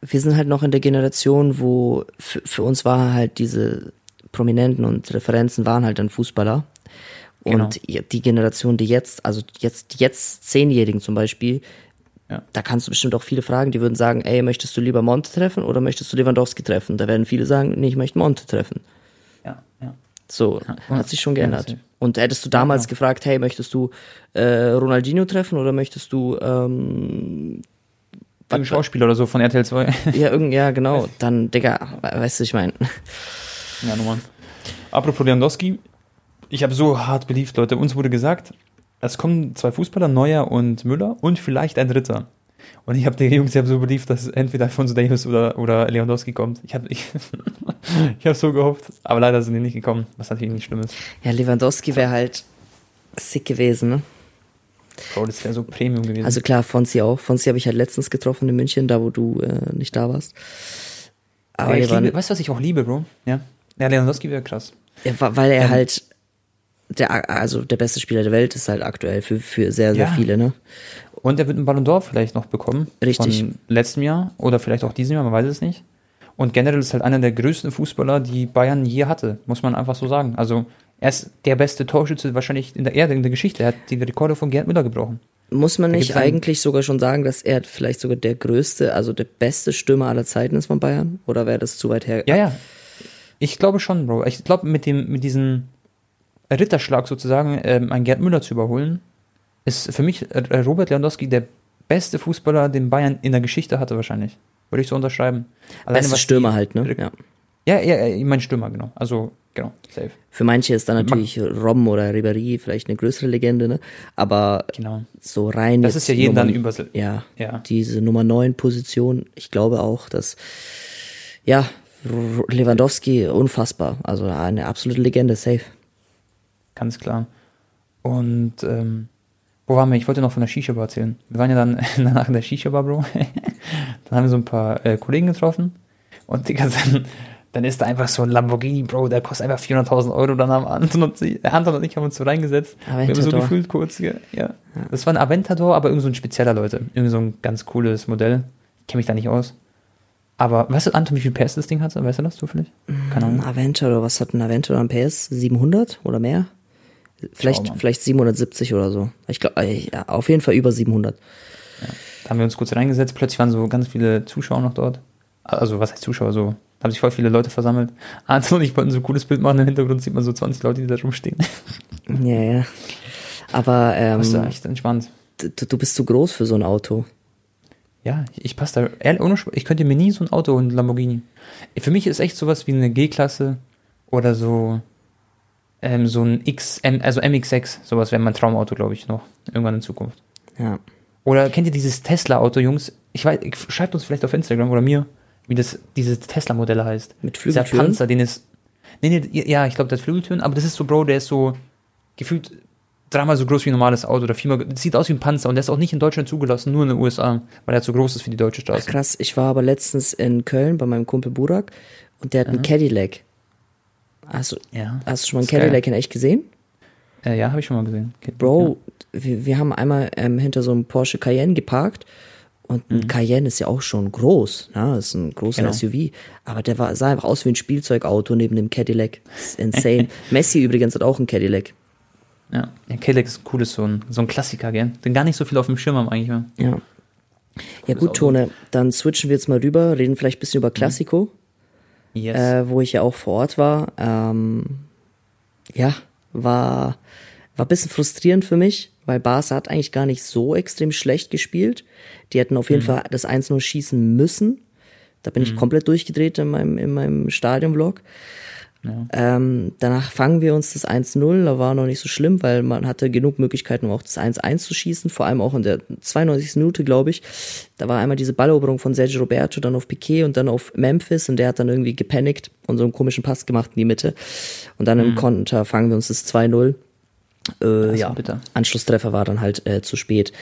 wir sind halt noch in der Generation, wo für, für uns war halt diese Prominenten und Referenzen waren halt dann Fußballer. Und genau. die Generation, die jetzt, also jetzt, jetzt Zehnjährigen zum Beispiel, ja. da kannst du bestimmt auch viele fragen, die würden sagen, ey, möchtest du lieber Monte treffen oder möchtest du Lewandowski treffen? Da werden viele sagen, nee, ich möchte Monte treffen. Ja, ja. So, ja, hat sich schon geändert. Ja, und hättest du damals genau. gefragt, hey, möchtest du äh, Ronaldinho treffen oder möchtest du ähm, ein Schauspieler oder so von RTL 2? ja, *laughs* irgend, ja, genau. Dann, Digga, weißt du, ich meine. Ja, Nummer. Apropos Lewandowski, ich habe so hart beliebt, Leute. Uns wurde gesagt, es kommen zwei Fußballer, Neuer und Müller und vielleicht ein dritter. Und ich habe die Jungs, ich habe so beliebt, dass entweder Alfonso Davis oder, oder Lewandowski kommt. Ich habe ich, *laughs* ich hab so gehofft, aber leider sind die nicht gekommen, was natürlich nicht schlimm ist. Ja, Lewandowski wäre halt sick gewesen, ne? Bro, das wäre so Premium gewesen. Also klar, Fonsi auch. Fonsi habe ich halt letztens getroffen in München, da wo du äh, nicht da warst. Aber ja, liebe, weißt du, was ich auch liebe, Bro? Ja, ja Lewandowski wäre krass. Ja, weil er ähm, halt der, also der beste Spieler der Welt ist halt aktuell für, für sehr, sehr ja. viele, ne? Und er wird einen Ballon d'Or vielleicht noch bekommen. Richtig. Von letztem Jahr oder vielleicht auch diesem Jahr, man weiß es nicht. Und generell ist halt einer der größten Fußballer, die Bayern je hatte, muss man einfach so sagen. Also er ist der beste Torschütze wahrscheinlich in der Erde, in der Geschichte. Er hat die Rekorde von Gerd Müller gebrochen. Muss man nicht eigentlich sogar schon sagen, dass er vielleicht sogar der größte, also der beste Stürmer aller Zeiten ist von Bayern? Oder wäre das zu weit her? Ja, ja. Ich glaube schon, Bro. Ich glaube, mit dem, mit diesen Ritterschlag sozusagen, ähm, einen Gerd Müller zu überholen, ist für mich Robert Lewandowski der beste Fußballer, den Bayern in der Geschichte hatte wahrscheinlich. Würde ich so unterschreiben. Alleine, Beste Stürmer halt, ne? Ja. Ja, ja, ich mein Stürmer, genau. Also, genau, safe. Für manche ist dann natürlich Rom oder Ribéry vielleicht eine größere Legende, ne? Aber genau. so rein. Das ist ja jeden Nummer, dann über. Ja, ja, diese Nummer 9 Position, ich glaube auch, dass, ja, Lewandowski unfassbar. Also eine absolute Legende, safe ganz klar. Und ähm, wo waren wir? Ich wollte noch von der Shisha-Bar erzählen. Wir waren ja dann *laughs* danach in der Shisha-Bar, Bro. *laughs* dann haben wir so ein paar äh, Kollegen getroffen. Und Digga, dann, dann ist da einfach so ein Lamborghini, Bro, der kostet einfach 400.000 Euro. Dann haben Anton und, sie, Anton und ich haben uns so reingesetzt. Aventador. Wir haben so gefühlt kurz, ja. ja. Das war ein Aventador, aber irgend so ein spezieller, Leute. Irgend so ein ganz cooles Modell. Kenne mich da nicht aus. Aber weißt du, Anton, wie viel PS das Ding hatte? Weißt du das zufällig? Keine Ahnung. Aventador, was hat ein Aventador an PS? 700 oder mehr? Vielleicht, vielleicht 770 oder so. Ich glaube, äh, ja, auf jeden Fall über 700. Ja. Da haben wir uns kurz reingesetzt. Plötzlich waren so ganz viele Zuschauer noch dort. Also, was heißt Zuschauer? So haben sich voll viele Leute versammelt. Anton und ich wollten so ein cooles Bild machen. Im Hintergrund sieht man so 20 Leute, die da rumstehen. Ja, ja. Aber ähm, das ist echt entspannt. Du, du bist zu groß für so ein Auto. Ja, ich passe da. ohne ich könnte mir nie so ein Auto und Lamborghini. Für mich ist echt sowas wie eine G-Klasse oder so ähm, so ein X, also MX6. Sowas wäre mein Traumauto, glaube ich, noch. Irgendwann in Zukunft. Ja. Oder kennt ihr dieses Tesla-Auto, Jungs? Ich weiß, schreibt uns vielleicht auf Instagram oder mir wie das, diese Tesla-Modelle heißt. Mit Flügeltüren? Dieser Panzer, den ist, nee, nee, ja, ich glaube, der hat Flügeltüren, aber das ist so, Bro, der ist so gefühlt dreimal so groß wie ein normales Auto oder viermal, das sieht aus wie ein Panzer und der ist auch nicht in Deutschland zugelassen, nur in den USA, weil er zu groß ist für die deutsche Straße. Ach, krass, ich war aber letztens in Köln bei meinem Kumpel Burak und der hat einen Cadillac. Hast du, ja, hast du schon mal einen Cadillac geil. in echt gesehen? Äh, ja, habe ich schon mal gesehen. Bro, ja. wir, wir haben einmal ähm, hinter so einem Porsche Cayenne geparkt und ein mhm. Cayenne ist ja auch schon groß, ja, ist ein großer genau. SUV. Aber der war, sah einfach aus wie ein Spielzeugauto neben dem Cadillac. Das ist insane. *laughs* Messi übrigens hat auch einen Cadillac. Ja, der Cadillac ist cool, ist so ein, so ein Klassiker, gell? Den gar nicht so viel auf dem Schirm haben eigentlich. Ja, ja. ja gut, Tone, dann switchen wir jetzt mal rüber, reden vielleicht ein bisschen über Classico. Mhm. Yes. Äh, wo ich ja auch vor Ort war. Ähm, ja, war, war ein bisschen frustrierend für mich, weil Barca hat eigentlich gar nicht so extrem schlecht gespielt. Die hätten auf jeden mhm. Fall das 1-0 schießen müssen. Da bin mhm. ich komplett durchgedreht in meinem, in meinem Stadion-Vlog. Ja. Ähm, danach fangen wir uns das 1-0, da war noch nicht so schlimm, weil man hatte genug Möglichkeiten, um auch das 1-1 zu schießen, vor allem auch in der 92. Minute, glaube ich. Da war einmal diese Balleroberung von Sergio Roberto, dann auf Piquet und dann auf Memphis und der hat dann irgendwie gepanikt und so einen komischen Pass gemacht in die Mitte. Und dann mhm. im Konter fangen wir uns das 2-0. Äh, ja, bitte. Anschlusstreffer war dann halt äh, zu spät,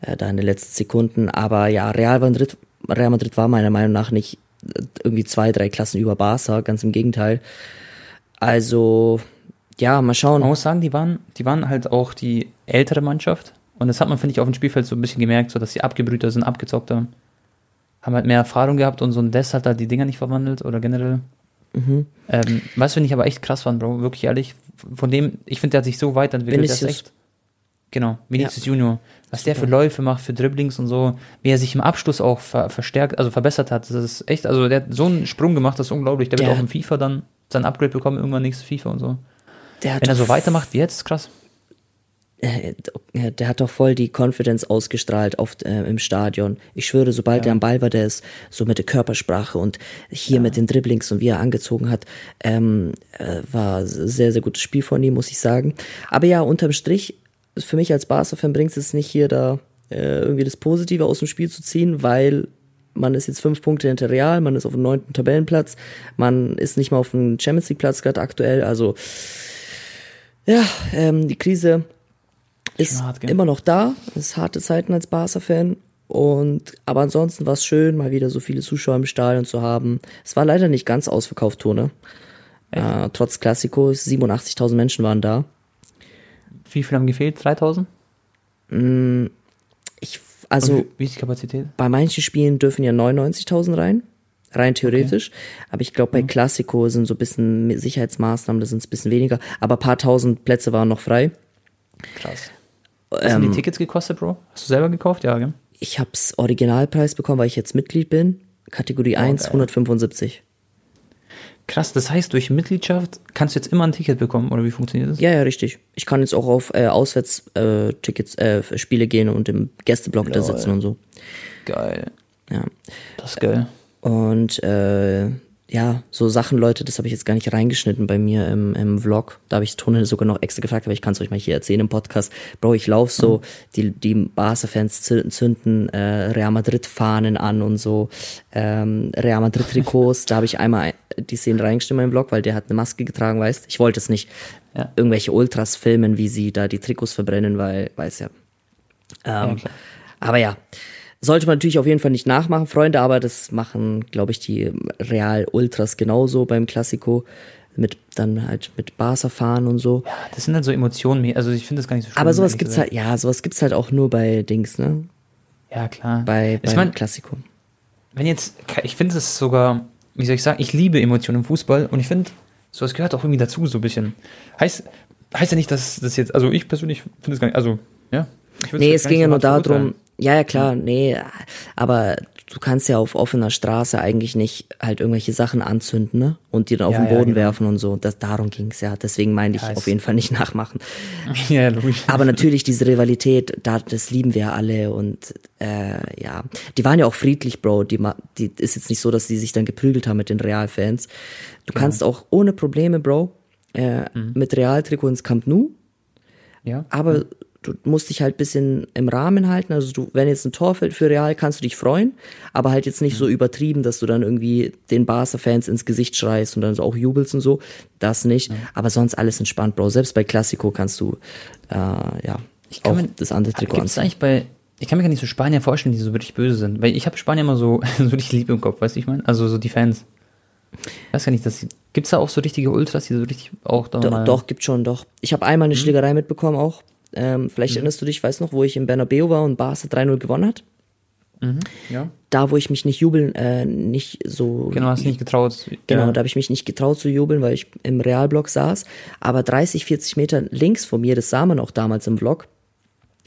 äh, da in den letzten Sekunden. Aber ja, Real Madrid, Real Madrid war meiner Meinung nach nicht äh, irgendwie zwei, drei Klassen über Barca, ganz im Gegenteil. Also, ja, mal schauen. Man muss sagen, die waren, die waren halt auch die ältere Mannschaft. Und das hat man, finde ich, auf dem Spielfeld so ein bisschen gemerkt, so dass sie abgebrühter sind, abgezockter. Haben halt mehr Erfahrung gehabt und so ein Des hat halt die Dinger nicht verwandelt oder generell. Mhm. Ähm, was finde ich aber echt krass fand, Bro, wirklich ehrlich, von dem, ich finde, der hat sich so weiterentwickelt. Vinicius. echt, genau, Vinicius ja. Junior. Was Super. der für Läufe macht, für Dribblings und so, wie er sich im Abschluss auch ver verstärkt, also verbessert hat. Das ist echt, also der hat so einen Sprung gemacht, das ist unglaublich. Der, der wird auch im FIFA dann sein Upgrade bekommen, irgendwann nächstes FIFA und so. Wenn er so weitermacht wie jetzt, ist krass. Äh, der hat doch voll die Confidence ausgestrahlt oft äh, im Stadion. Ich schwöre, sobald ja. er am Ball war, der ist so mit der Körpersprache und hier ja. mit den Dribblings und wie er angezogen hat, ähm, äh, war sehr, sehr gutes Spiel von ihm, muss ich sagen. Aber ja, unterm Strich, für mich als Barca-Fan bringt es nicht hier da äh, irgendwie das Positive aus dem Spiel zu ziehen, weil man ist jetzt fünf Punkte hinter Real, man ist auf dem neunten Tabellenplatz, man ist nicht mal auf dem Champions League Platz gerade aktuell, also ja, ähm, die Krise ist hart, immer noch da. Es ist harte Zeiten als Barca-Fan. Und, aber ansonsten war es schön, mal wieder so viele Zuschauer im Stadion zu haben. Es war leider nicht ganz ausverkauft, Tone. Äh, trotz Klassiko, 87.000 Menschen waren da. Wie viel haben gefehlt? 3.000? Mm, ich, also, wie ist die Kapazität? Bei manchen Spielen dürfen ja 99.000 rein. Rein theoretisch. Okay. Aber ich glaube, bei mhm. Klassiko sind so ein bisschen Sicherheitsmaßnahmen, da sind es ein bisschen weniger. Aber ein paar tausend Plätze waren noch frei. Krass. Was ähm, haben die Tickets gekostet, Bro? Hast du selber gekauft? Ja, gell? Ich hab's Originalpreis bekommen, weil ich jetzt Mitglied bin. Kategorie oh, 1, geil. 175. Krass, das heißt, durch Mitgliedschaft kannst du jetzt immer ein Ticket bekommen, oder wie funktioniert das? Ja, ja, richtig. Ich kann jetzt auch auf äh, Auswärtstickets, äh, äh, Spiele gehen und im Gästeblock da sitzen und so. Geil. Ja. Das ist geil. Und äh, ja, so Sachen, Leute, das habe ich jetzt gar nicht reingeschnitten bei mir im, im Vlog. Da habe ich Tone sogar noch extra gefragt, aber ich kann es euch mal hier erzählen im Podcast. Bro, ich lauf so, mhm. die, die Barca-Fans zünden äh, Real Madrid-Fahnen an und so, ähm, Real Madrid-Trikots. da habe ich einmal die Szenen reingeschnitten in meinem Vlog, weil der hat eine Maske getragen, weißt Ich wollte es nicht ja. irgendwelche Ultras filmen, wie sie da die Trikots verbrennen, weil, weiß ja. Ähm, ja aber ja, Sollte man natürlich auf jeden Fall nicht nachmachen, Freunde, aber das machen, glaube ich, die Real Ultras genauso beim Klassiko. Mit dann halt mit Barca fahren und so. Ja, das sind halt so Emotionen, also ich finde das gar nicht so schlimm. Aber sowas gibt's halt, ja, sowas gibt's halt auch nur bei Dings, ne? Ja, klar. Bei, bei ich mein, Klassiko. Wenn jetzt, ich finde es sogar, wie soll ich sagen, ich liebe Emotionen im Fußball und ich finde, sowas gehört auch irgendwie dazu, so ein bisschen. Heißt, heißt ja nicht, dass das jetzt, also ich persönlich finde es gar nicht, also, ja. Nee, es ging ja nur darum, ja, ja, klar, nee, aber du kannst ja auf offener Straße eigentlich nicht halt irgendwelche Sachen anzünden, ne? Und die dann auf ja, den Boden ja, genau. werfen und so. Das, darum ging's ja. Deswegen meine ich ja, auf jeden Fall nicht nachmachen. *laughs* ja, logisch. Aber natürlich diese Rivalität, da, das lieben wir alle und äh, ja. Die waren ja auch friedlich, Bro. Die, die ist jetzt nicht so, dass die sich dann geprügelt haben mit den Realfans. Du genau. kannst auch ohne Probleme, Bro, äh, mhm. mit Realtrikot ins Camp Nou. Ja. Aber mhm du musst dich halt bisschen im Rahmen halten. Also du, wenn jetzt ein Tor fällt für Real, kannst du dich freuen, aber halt jetzt nicht so übertrieben, dass du dann irgendwie den Barca-Fans ins Gesicht schreist und dann so auch jubelst und so. Das nicht. Mhm. Aber sonst alles entspannt, Bro. Selbst bei Classico kannst du äh, ja ich kann auch mir, das andere Trikot gibt's eigentlich bei ich kann mir gar nicht so Spanier vorstellen, die so wirklich böse sind, weil ich habe Spanier immer so *laughs* so richtig lieb im Kopf, weißt du, ich meine? Also so die Fans. Ich weiß gar nicht, dass gibt's da auch so richtige Ultras, die so richtig auch da Doch, doch gibt schon, doch. Ich habe einmal eine mhm. Schlägerei mitbekommen auch ähm, vielleicht mhm. erinnerst du dich, weißt noch, wo ich in Bernabeu war und Barca 3-0 gewonnen hat? Mhm, ja. Da, wo ich mich nicht jubeln, äh, nicht so. Genau, hast nicht getraut. Genau, ja. da habe ich mich nicht getraut zu jubeln, weil ich im Realblock saß. Aber 30, 40 Meter links von mir, das sah man auch damals im Vlog,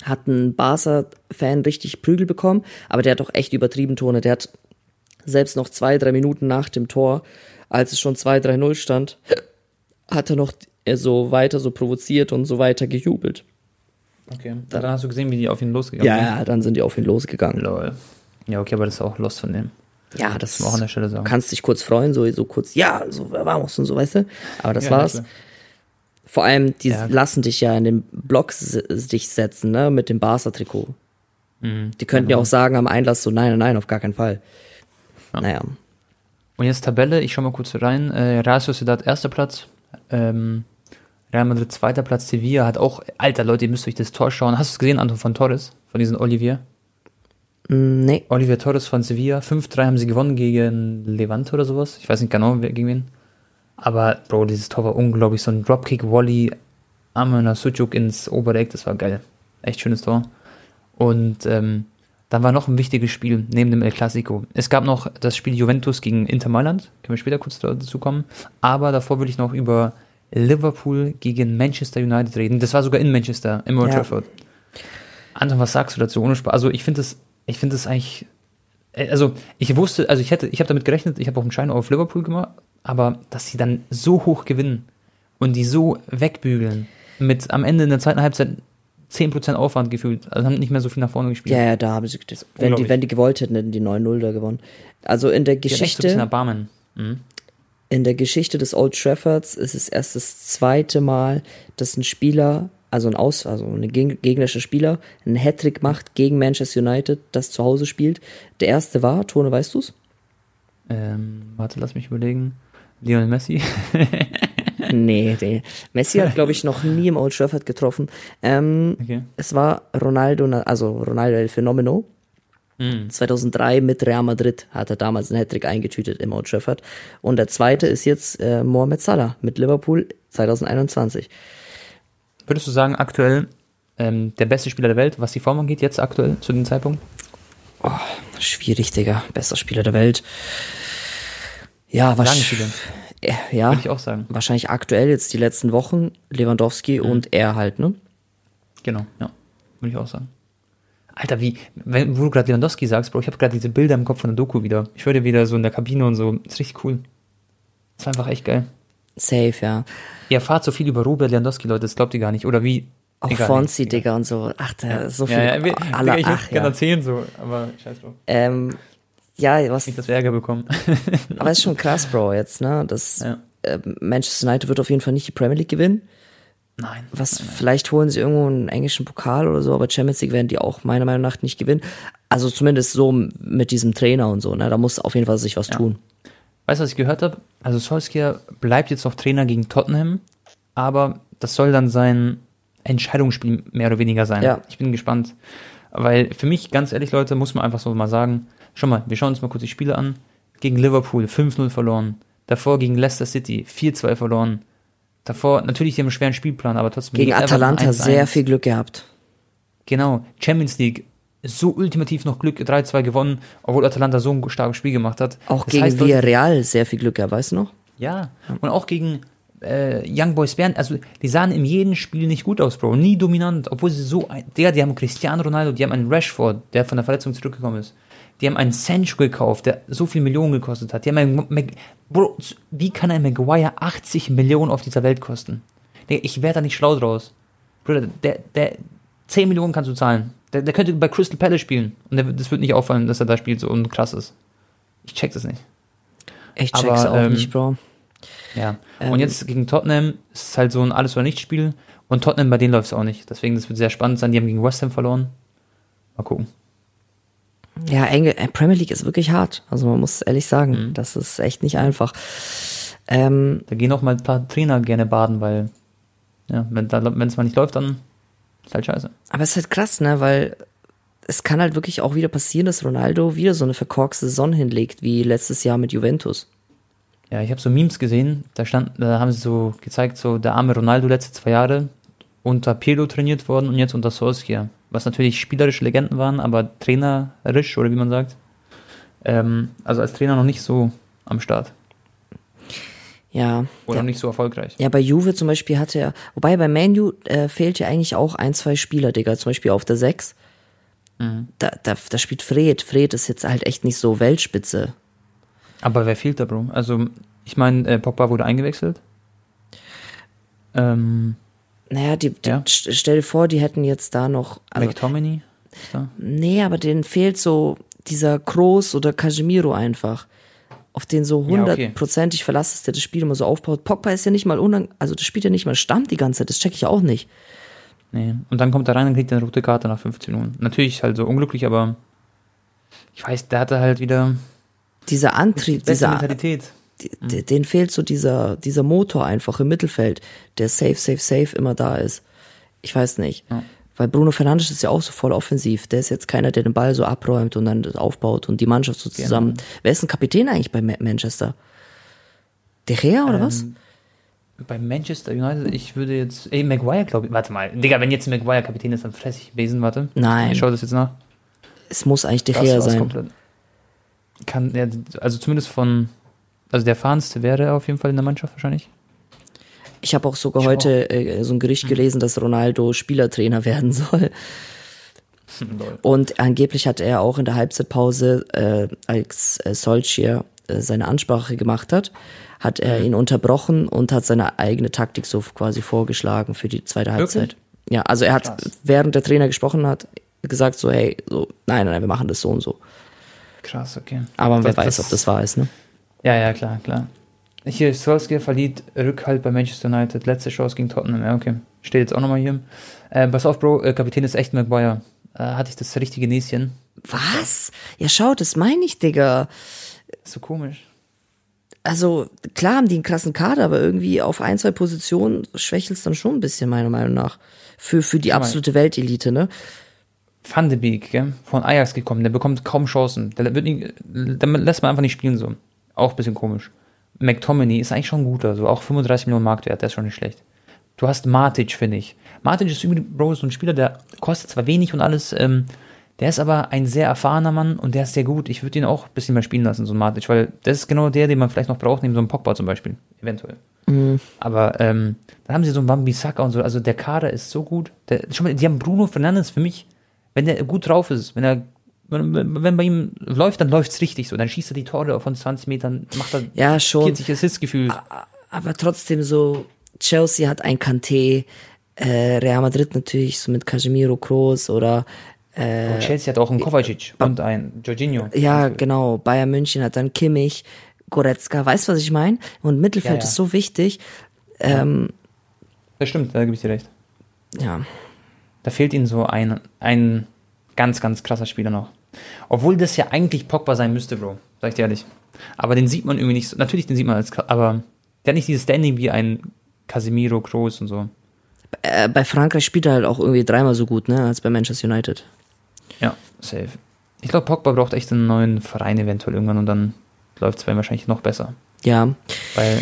hat ein Barca-Fan richtig Prügel bekommen, aber der hat doch echt übertrieben Tone. Der hat selbst noch zwei, drei Minuten nach dem Tor, als es schon 2-3-0 stand, hat er noch so weiter so provoziert und so weiter gejubelt. Okay. Dann, dann hast du gesehen, wie die auf ihn losgegangen ja, sind? Ja, dann sind die auf ihn losgegangen. Lol. Ja, okay, aber das ist auch Lost von dem. Ja, das, das auch an der Stelle sagen. kannst dich kurz freuen, so, so kurz, ja, so vamos und so, weißt du? Aber das ja, war's. Ja, Vor allem, die ja. lassen dich ja in den Block dich setzen, ne, mit dem Barca-Trikot. Mhm, die könnten ja auch sagen am Einlass so, nein, nein, auf gar keinen Fall. Naja. Und jetzt Tabelle, ich schau mal kurz rein. Äh, Real Sociedad erster Platz, ähm, Real Madrid zweiter Platz, Sevilla hat auch, alter Leute, ihr müsst euch das Tor schauen. Hast du es gesehen, Anton von Torres, von diesem Olivier? Mm, nee. Olivier Torres von Sevilla. 5-3 haben sie gewonnen gegen Levante oder sowas. Ich weiß nicht genau, gegen wen. Aber, Bro, dieses Tor war unglaublich. So ein Dropkick-Volley, Amena Sujuk ins obere Eck, das war geil. Echt schönes Tor. Und ähm, dann war noch ein wichtiges Spiel neben dem El Clasico. Es gab noch das Spiel Juventus gegen Inter Mailand. Können wir später kurz dazu kommen. Aber davor würde ich noch über Liverpool gegen Manchester United reden. Das war sogar in Manchester, im Old ja. Trafford. Anton, was sagst du dazu? Ohne Spaß. Also ich finde das, ich finde das eigentlich, äh, also ich wusste, also ich hätte, ich habe damit gerechnet, ich habe auch einen Schein auf Liverpool gemacht, aber dass sie dann so hoch gewinnen und die so wegbügeln, mit am Ende in der zweiten Halbzeit 10% Aufwand gefühlt, also haben nicht mehr so viel nach vorne gespielt. Ja, ja, da haben sie, das, wenn, die, wenn die gewollt hätten, hätten die 9-0 da gewonnen. Also in der Geschichte. Die echt so ein Erbarmen. Mhm in der Geschichte des Old Traffords ist es erst das zweite Mal, dass ein Spieler, also ein Aus, also ein gegnerischer Spieler, einen Hattrick macht gegen Manchester United, das zu Hause spielt. Der erste war, Tone, weißt du's? Ähm, warte, lass mich überlegen. Lionel Messi? *laughs* nee, *laughs* nee. Messi hat, glaube ich, noch nie im Old Trafford getroffen. Ähm, okay. Es war Ronaldo, also Ronaldo El Fenomeno. 2003 mhm. mit Real Madrid hat er damals einen Hattrick eingetütet im Old Trafford. Und der zweite ist jetzt äh, Mohamed Salah mit Liverpool 2021. Würdest du sagen, aktuell ähm, der beste Spieler der Welt, was die Form angeht, jetzt aktuell zu dem Zeitpunkt? Oh, schwierig, Digga. Bester Spieler der Welt. Ja, was? Ja, Würde ich auch sagen. Wahrscheinlich aktuell jetzt die letzten Wochen Lewandowski mhm. und er halt, ne? Genau, ja. Würde ich auch sagen. Alter, wie, wenn, wo du gerade Lewandowski sagst, Bro, ich habe gerade diese Bilder im Kopf von der Doku wieder. Ich höre dir wieder so in der Kabine und so. Ist richtig cool. Ist einfach echt geil. Safe, ja. Ihr erfahrt so viel über Robert Lewandowski, Leute, das glaubt ihr gar nicht. Oder wie. Auch Fonzi, Digga, und so. Ach, der ja. so viel. Ja, ja, wir, alle, Digga, ich ach, gerne ja. erzählen, so, aber scheiß drauf. Ähm, ja, was. Nicht, dass wir Ärger bekommen. aber ist schon krass, Bro, jetzt, ne? Das, ja. äh, Manchester United wird auf jeden Fall nicht die Premier League gewinnen. Nein. Was, nein, vielleicht holen sie irgendwo einen englischen Pokal oder so, aber Champions League werden die auch meiner Meinung nach nicht gewinnen. Also zumindest so mit diesem Trainer und so, ne? Da muss auf jeden Fall sich was ja. tun. Weißt du, was ich gehört habe? Also Solskjaer bleibt jetzt noch Trainer gegen Tottenham, aber das soll dann sein Entscheidungsspiel mehr oder weniger sein. Ja. Ich bin gespannt. Weil für mich, ganz ehrlich, Leute, muss man einfach so mal sagen, schau mal, wir schauen uns mal kurz die Spiele an. Gegen Liverpool 5-0 verloren. Davor gegen Leicester City 4-2 verloren. Davor, natürlich, die haben einen schweren Spielplan, aber trotzdem. Gegen Atalanta sehr viel Glück gehabt. Genau, Champions League so ultimativ noch Glück 3-2 gewonnen, obwohl Atalanta so ein starkes Spiel gemacht hat. Auch das gegen heißt, Villarreal sehr viel Glück gehabt, weißt du noch? Ja, und auch gegen äh, Young Boys Bern, also die sahen in jedem Spiel nicht gut aus, Bro. Nie dominant, obwohl sie so, Digga, die haben Cristiano Ronaldo, die haben einen Rashford, der von der Verletzung zurückgekommen ist. Die haben einen Sancho gekauft, der so viel Millionen gekostet hat. Die haben einen, Mag Bro, wie kann ein Maguire 80 Millionen auf dieser Welt kosten? Ich werde da nicht schlau draus. Bruder, der, der, 10 Millionen kannst du zahlen. Der, der könnte bei Crystal Palace spielen. Und der, das wird nicht auffallen, dass er da spielt so und krass ist. Ich check das nicht. Ich check's Aber, auch ähm, nicht, Bro. Ja. Ähm, und jetzt gegen Tottenham ist es halt so ein Alles- oder Nicht-Spiel. Und Tottenham, bei denen läuft es auch nicht. Deswegen, das wird sehr spannend sein. Die haben gegen West Ham verloren. Mal gucken. Ja, Engl äh, Premier League ist wirklich hart. Also man muss ehrlich sagen, mhm. das ist echt nicht einfach. Ähm, da gehen auch mal ein paar Trainer gerne baden, weil ja, wenn es mal nicht läuft, dann ist halt scheiße. Aber es ist halt krass, ne, weil es kann halt wirklich auch wieder passieren, dass Ronaldo wieder so eine verkorkste Saison hinlegt, wie letztes Jahr mit Juventus. Ja, ich habe so Memes gesehen, da stand, da haben sie so gezeigt, so der arme Ronaldo letzte zwei Jahre unter Pirlo trainiert worden und jetzt unter Solskjaer. Was natürlich spielerische Legenden waren, aber trainerisch, oder wie man sagt. Ähm, also als Trainer noch nicht so am Start. Ja. Oder ja. nicht so erfolgreich. Ja, bei Juve zum Beispiel hatte er, wobei bei Manu äh, fehlt ja eigentlich auch ein, zwei Spieler, Digga. Zum Beispiel auf der 6. Mhm. Da, da, da spielt Fred. Fred ist jetzt halt echt nicht so Weltspitze. Aber wer fehlt da, Bro? Also, ich meine, äh, Pogba wurde eingewechselt. Ähm, naja, die, die ja. stell dir vor, die hätten jetzt da noch. Also, McTominay? Ist da? Nee, aber denen fehlt so dieser Kroos oder Casemiro einfach auf den so hundertprozentig ja, okay. verlassest, der das Spiel immer so aufbaut. Pogba ist ja nicht mal unang also das spielt ja nicht mal Stamm die ganze Zeit, das check ich auch nicht. Nee, und dann kommt er rein und kriegt eine rote Karte nach 15 Minuten. Natürlich halt so unglücklich, aber ich weiß, der hatte halt wieder dieser Antrieb, dieser Mentalität. Mhm. Den fehlt so dieser, dieser Motor einfach im Mittelfeld, der safe, safe, safe immer da ist. Ich weiß nicht. Ja. Weil Bruno Fernandes ist ja auch so voll offensiv. Der ist jetzt keiner, der den Ball so abräumt und dann das aufbaut und die Mannschaft so zusammen. Genau. Wer ist ein Kapitän eigentlich bei Manchester? De Gea oder ähm, was? Bei Manchester United, ich würde jetzt. Ey, Maguire, glaube ich. Warte mal. Digga, wenn jetzt Maguire Kapitän ist, dann fresse ich Besen, warte. Nein. Ich schaue das jetzt nach. Es muss eigentlich De Gea sein. Komplett. Kann, ja, also zumindest von. Also der erfahrenste wäre auf jeden Fall in der Mannschaft wahrscheinlich. Ich habe auch sogar ich heute äh, so ein Gericht hm. gelesen, dass Ronaldo Spielertrainer werden soll. *laughs* Und angeblich hat er auch in der Halbzeitpause, äh, als äh, Solskjaer äh, seine Ansprache gemacht hat, hat er mhm. ihn unterbrochen und hat seine eigene Taktik so quasi vorgeschlagen für die zweite Halbzeit. Okay. Ja, also er hat, Krass. während der Trainer gesprochen hat, gesagt so, hey, so, nein, nein, wir machen das so und so. Krass, okay. Aber das, wer weiß, ob das wahr ist, ne? Ja, ja, klar, klar. Hier, Solskjaer verliert Rückhalt bei Manchester United. Letzte Chance gegen Tottenham. Ja, okay. Steht jetzt auch nochmal hier. Äh, pass auf, Bro, äh, Kapitän ist echt Maguire. Äh, hatte ich das richtige Näschen. Was? Ja, schau, das meine ich, Digga. Ist so komisch. Also, klar haben die einen krassen Kader, aber irgendwie auf ein, zwei Positionen schwächelt es dann schon ein bisschen, meiner Meinung nach. Für, für die absolute Weltelite, ne? Van de Beek, gell? von Ajax gekommen, der bekommt kaum Chancen. Der, wird nicht, der lässt man einfach nicht spielen so. Auch ein bisschen komisch. McTominay ist eigentlich schon ein guter, so auch 35 Millionen Marktwert, der ist schon nicht schlecht. Du hast Matic, finde ich. Matic ist übrigens Bro, so ein Spieler, der kostet zwar wenig und alles, ähm, der ist aber ein sehr erfahrener Mann und der ist sehr gut. Ich würde ihn auch ein bisschen mehr spielen lassen, so ein Matic, weil das ist genau der, den man vielleicht noch braucht, neben so einem Pogba zum Beispiel, eventuell. Mhm. Aber ähm, dann haben sie so einen Bambi Saka und so, also der Kader ist so gut. Der, schon mal, die haben Bruno Fernandes für mich, wenn der gut drauf ist, wenn er wenn, wenn bei ihm läuft, dann läuft es richtig so. Dann schießt er die Tore von 20 Metern, macht er ja, schon. 40 Assist-Gefühl. Aber trotzdem so, Chelsea hat ein Kanté, äh, Real Madrid natürlich so mit Casemiro Kroos oder äh, oh, Chelsea hat auch einen Kovacic äh, und einen Jorginho. Ja, genau. Bayern München hat dann Kimmich, Goretzka. Weißt du, was ich meine? Und Mittelfeld ja, ja. ist so wichtig. Ähm, das stimmt, da gebe ich dir recht. Ja. Da fehlt ihnen so ein, ein ganz, ganz krasser Spieler noch. Obwohl das ja eigentlich Pogba sein müsste, Bro. Sag ich dir ehrlich. Aber den sieht man irgendwie nicht so. Natürlich, den sieht man als. Aber der hat nicht dieses Standing wie ein Casemiro, Kroos und so. Äh, bei Frankreich spielt er halt auch irgendwie dreimal so gut, ne, als bei Manchester United. Ja, safe. Ich glaube, Pogba braucht echt einen neuen Verein eventuell irgendwann und dann läuft es bei ihm wahrscheinlich noch besser. Ja. Weil,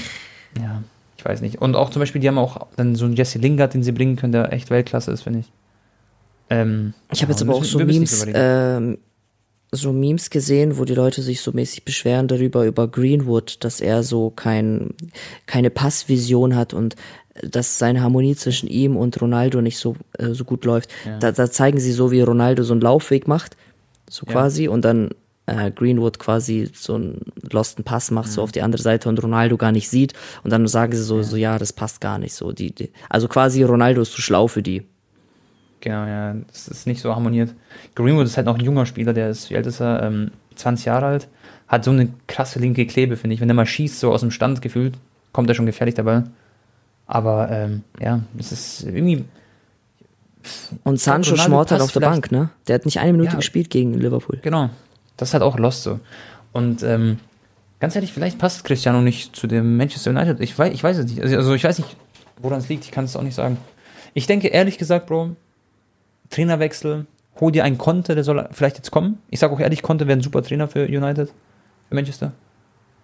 ja, ich weiß nicht. Und auch zum Beispiel, die haben auch dann so einen Jesse Lingard, den sie bringen können, der echt Weltklasse ist, finde ich. Ähm, ich habe ja, jetzt aber auch so Memes, ähm, so Memes gesehen, wo die Leute sich so mäßig beschweren darüber, über Greenwood, dass er so kein, keine Passvision hat und dass seine Harmonie zwischen ihm und Ronaldo nicht so, äh, so gut läuft. Ja. Da, da zeigen sie so, wie Ronaldo so einen Laufweg macht, so ja. quasi, und dann äh, Greenwood quasi so einen losten Pass macht, mhm. so auf die andere Seite und Ronaldo gar nicht sieht. Und dann sagen sie so, ja. so ja, das passt gar nicht so. Die, die, also quasi Ronaldo ist zu schlau für die. Genau, ja, das ist nicht so harmoniert. Greenwood ist halt noch ein junger Spieler, der ist, wie alt ist er? Ähm, 20 Jahre alt. Hat so eine krasse linke Klebe, finde ich. Wenn er mal schießt, so aus dem Stand gefühlt, kommt er schon gefährlich dabei. Aber ähm, ja, es ist irgendwie. Und Sancho schmort halt auf der Bank, ne? Der hat nicht eine Minute ja, gespielt gegen Liverpool. Genau. Das ist halt auch Lost so. Und ähm, ganz ehrlich, vielleicht passt Cristiano nicht zu dem Manchester United. Ich weiß, ich weiß es nicht. Also ich weiß nicht, woran es liegt. Ich kann es auch nicht sagen. Ich denke ehrlich gesagt, Bro, Trainerwechsel, hol dir einen Conte, der soll vielleicht jetzt kommen. Ich sage auch ehrlich, Conte wäre ein super Trainer für United, für Manchester.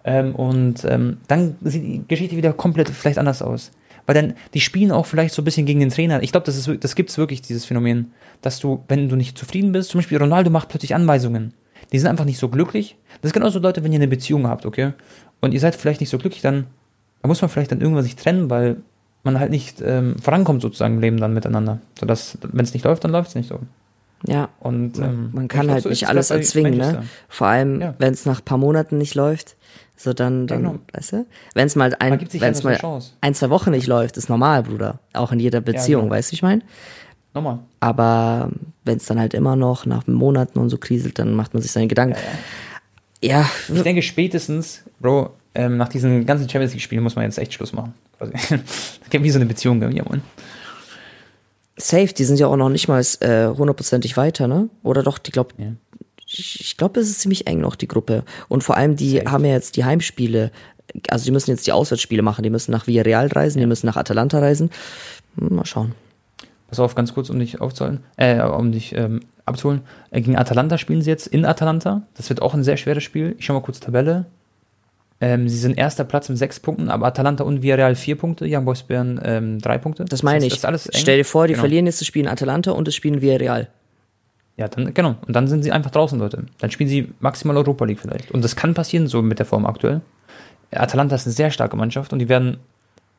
Ähm, und ähm, dann sieht die Geschichte wieder komplett vielleicht anders aus. Weil dann, die spielen auch vielleicht so ein bisschen gegen den Trainer. Ich glaube, das, das gibt es wirklich, dieses Phänomen, dass du, wenn du nicht zufrieden bist, zum Beispiel Ronaldo macht plötzlich Anweisungen. Die sind einfach nicht so glücklich. Das ist genauso Leute, wenn ihr eine Beziehung habt, okay? Und ihr seid vielleicht nicht so glücklich, dann, dann muss man vielleicht dann irgendwann sich trennen, weil man halt nicht ähm, vorankommt sozusagen im Leben dann miteinander. Sodass, wenn es nicht läuft, dann läuft es nicht so. Ja. Und ähm, man kann halt so nicht alles erzwingen, ne? Vor allem, ja. wenn es nach ein paar Monaten nicht läuft, so dann, dann, genau. weißt du? Wenn es mal ein, wenn es mal ein, zwei Wochen nicht läuft, ist normal, Bruder. Auch in jeder Beziehung, ja, genau. weißt du, ich meine? Normal. Aber wenn es dann halt immer noch nach Monaten und so kriselt, dann macht man sich seine Gedanken. Ja, ja. Ich denke spätestens, Bro, ähm, nach diesen ganzen Champions League-Spielen muss man jetzt echt Schluss machen. Wie *laughs* so eine Beziehung, ja, Mann. Safe, die sind ja auch noch nicht mal äh, hundertprozentig weiter, ne? Oder doch, die glaubt, ja. ich, glaube, es ist ziemlich eng noch, die Gruppe. Und vor allem, die Safe. haben ja jetzt die Heimspiele, also die müssen jetzt die Auswärtsspiele machen, die müssen nach Villarreal reisen, ja. die müssen nach Atalanta reisen. Hm, mal schauen. Pass auf, ganz kurz, um dich aufzuholen, äh, um dich ähm, abzuholen. Äh, gegen Atalanta spielen sie jetzt in Atalanta. Das wird auch ein sehr schweres Spiel. Ich schau mal kurz Tabelle. Ähm, sie sind erster Platz mit sechs Punkten, aber Atalanta und Villarreal vier Punkte, Young Boys Bern ähm, drei Punkte. Das meine das heißt, ich. Stell dir vor, die genau. verlieren jetzt das Spiel in Atalanta und das Spielen Villarreal. Ja, dann, genau. Und dann sind sie einfach draußen, Leute. Dann spielen sie maximal Europa League vielleicht. Und das kann passieren, so mit der Form aktuell. Atalanta ist eine sehr starke Mannschaft und die werden,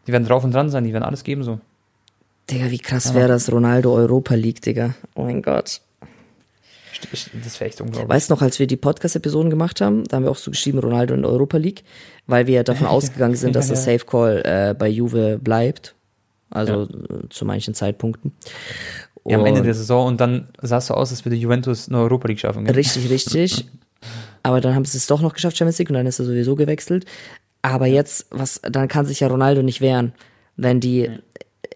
die werden drauf und dran sein, die werden alles geben, so. Digga, wie krass ja. wäre das Ronaldo Europa League, Digga. Oh mein Gott. Das wäre echt unglaublich. Weißt du noch, als wir die Podcast-Episoden gemacht haben, da haben wir auch so geschrieben, Ronaldo in der Europa League, weil wir davon *laughs* ausgegangen sind, dass der Safe Call äh, bei Juve bleibt. Also ja. zu manchen Zeitpunkten. Ja, am Ende der Saison und dann sah es so aus, als würde Juventus eine Europa League schaffen. Gell? Richtig, richtig. *laughs* Aber dann haben sie es doch noch geschafft, Champions League, und dann ist er sowieso gewechselt. Aber jetzt, was, dann kann sich ja Ronaldo nicht wehren, wenn die,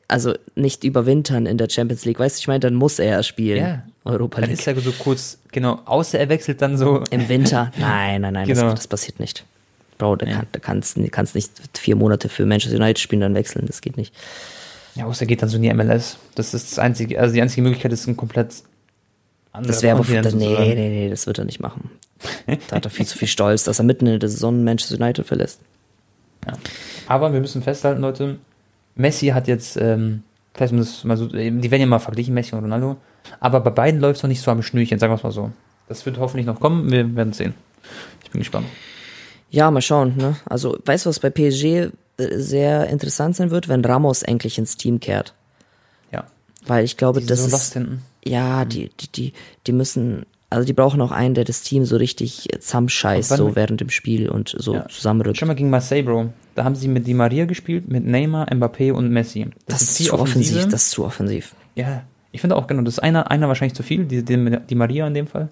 also nicht überwintern in der Champions League. Weißt du, ich meine, dann muss er spielen. Ja. Europa League. Dann ist er so kurz, genau, außer er wechselt dann so. Im Winter? *laughs* Nein, nein, nein, genau. das, das, passiert nicht. Bro, da, ja. kann, da kannst du kannst nicht vier Monate für Manchester United spielen, dann wechseln, das geht nicht. Ja, außer er geht dann so in die MLS. Das ist das einzige, also die einzige Möglichkeit ist ein komplett anderes Das wäre aber, das, nee, nee, nee, das wird er nicht machen. *laughs* da hat er viel zu viel Stolz, dass er mitten in der Saison Manchester United verlässt. Ja. Aber wir müssen festhalten, Leute, Messi hat jetzt, ähm, vielleicht um das mal so, die werden ja mal verglichen, Messi und Ronaldo, aber bei beiden läuft es noch nicht so am Schnürchen, sagen wir es mal so. Das wird hoffentlich noch kommen, wir werden sehen. Ich bin gespannt. Ja, mal schauen. Ne? Also, weißt du, was bei PSG äh, sehr interessant sein wird, wenn Ramos endlich ins Team kehrt? Ja. Weil ich glaube, das so ist. Ja, mhm. die, die, die, die müssen, also die brauchen auch einen, der das Team so richtig zusammenscheißt, so während dem Spiel und so ja. zusammenrückt. Schau mal gegen Marseille, Bro. Da haben sie mit Di Maria gespielt, mit Neymar, Mbappé und Messi. Das, das ist zu offensiv, das ist zu offensiv. Ja, ich finde auch, genau, das ist einer, einer wahrscheinlich zu viel, die, die, die Maria in dem Fall.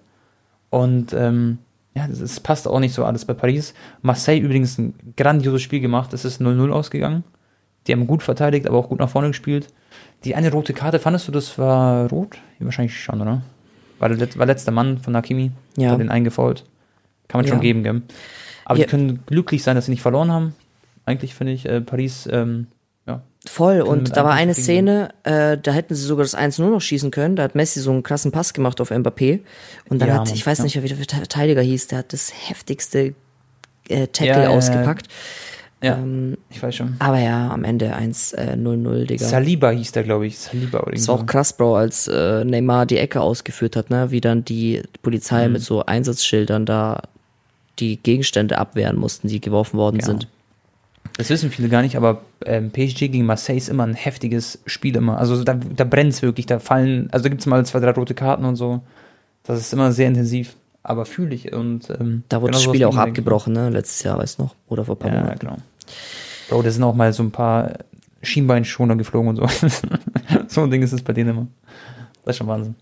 Und ähm, ja, das, passt auch nicht so alles bei Paris. Marseille übrigens ein grandioses Spiel gemacht. Es ist 0-0 ausgegangen. Die haben gut verteidigt, aber auch gut nach vorne gespielt. Die eine rote Karte, fandest du, das war rot? Wahrscheinlich schon, oder? War, der, war letzter Mann von Nakimi. Ja. Hat den eingefault. Kann man ja. schon geben, gell? Aber ja. die können glücklich sein, dass sie nicht verloren haben. Eigentlich finde ich, äh, Paris ähm, ja. Voll, und da war eine Szene, äh, da hätten sie sogar das 1 nur noch schießen können. Da hat Messi so einen krassen Pass gemacht auf Mbappé. Und dann ja, hat, ich weiß ja. nicht, wie der Verteidiger hieß, der hat das heftigste äh, Tackle ja, ausgepackt. Ja, ähm, ich weiß schon. Aber ja, am Ende 1-0-0, äh, Digga. Saliba hieß der, glaube ich. Saliba oder Das war auch krass, Bro, als äh, Neymar die Ecke ausgeführt hat, ne? Wie dann die Polizei mhm. mit so Einsatzschildern da die Gegenstände abwehren mussten, die geworfen worden sind. Das wissen viele gar nicht, aber ähm, PSG gegen Marseille ist immer ein heftiges Spiel immer. Also da, da brennt es wirklich, da fallen, also da gibt es mal zwei, drei rote Karten und so. Das ist immer sehr intensiv, aber fühle ich. Und, ähm, da wurde das Spiel auch abgebrochen, ne? Letztes Jahr, weißt du noch? Oder vor ein paar ja, Monaten. genau. Bro, da sind auch mal so ein paar Schienbeinschoner geflogen und so. *laughs* so ein Ding ist es bei denen immer. Das ist schon Wahnsinn.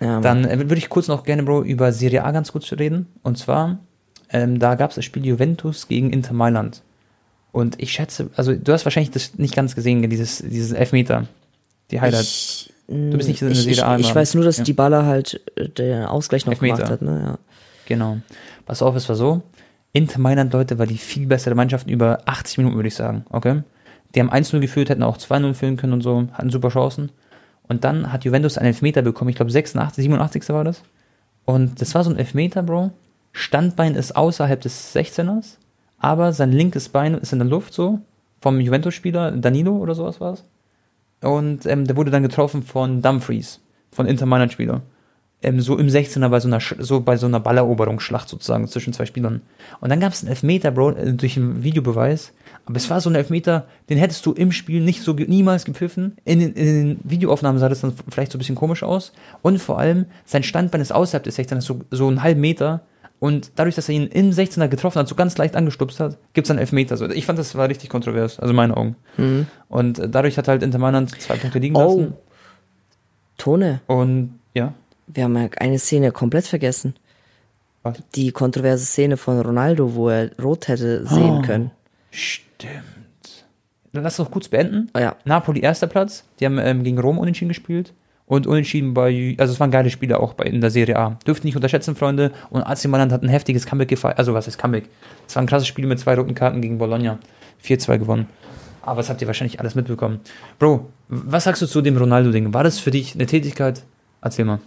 Ja, Dann äh, würde ich kurz noch gerne, Bro, über Serie A ganz kurz reden. Und zwar, ähm, da gab es das Spiel Juventus gegen Inter Mailand. Und ich schätze, also du hast wahrscheinlich das nicht ganz gesehen, dieses, dieses Elfmeter, die Highlights. du bist nicht in der ich, ich, ich weiß nur, dass ja. die Baller halt äh, den Ausgleich noch Elfmeter. gemacht hat. Ne? Ja. Genau. Pass auf, es war so. Inter Mailand, Leute, war die viel bessere Mannschaft über 80 Minuten, würde ich sagen. Okay? Die haben 1-0 geführt, hätten auch 2-0 führen können und so, hatten super Chancen. Und dann hat Juventus einen Elfmeter bekommen, ich glaube 86, 87. war das. Und das war so ein Elfmeter, Bro. Standbein ist außerhalb des 16ers aber sein linkes Bein ist in der Luft so, vom Juventus-Spieler, Danilo oder sowas war es. Und ähm, der wurde dann getroffen von Dumfries, von Inter Mailand-Spieler. Ähm, so im 16er bei so einer, so so einer Balleroberungsschlacht sozusagen zwischen zwei Spielern. Und dann gab es einen Elfmeter, Bro, äh, durch einen Videobeweis. Aber es war so ein Elfmeter, den hättest du im Spiel nicht so niemals gepfiffen. In, in, in den Videoaufnahmen sah das dann vielleicht so ein bisschen komisch aus. Und vor allem, sein Standbein ist außerhalb des 16ers, so, so einen halben Meter. Und dadurch, dass er ihn im 16er getroffen hat, so ganz leicht angestupst hat, gibt es dann Elfmeter. So, ich fand, das war richtig kontrovers, also in meinen Augen. Mhm. Und dadurch hat halt Inter Mailand zwei Punkte liegen oh. lassen. Tone. Und, ja. Wir haben ja eine Szene komplett vergessen. Was? Die kontroverse Szene von Ronaldo, wo er rot hätte sehen oh, können. Stimmt. Dann lass uns noch kurz beenden. Oh, ja. Napoli erster Platz. Die haben ähm, gegen Rom unentschieden gespielt und unentschieden bei, also es waren geile Spiele auch bei, in der Serie A. Dürft nicht unterschätzen, Freunde. Und AC Mailand hat ein heftiges Comeback gefeiert. Also was ist Comeback? Es war ein krasses Spiel mit zwei roten Karten gegen Bologna. 4-2 gewonnen. Aber das habt ihr wahrscheinlich alles mitbekommen. Bro, was sagst du zu dem Ronaldo-Ding? War das für dich eine Tätigkeit? Erzähl mal.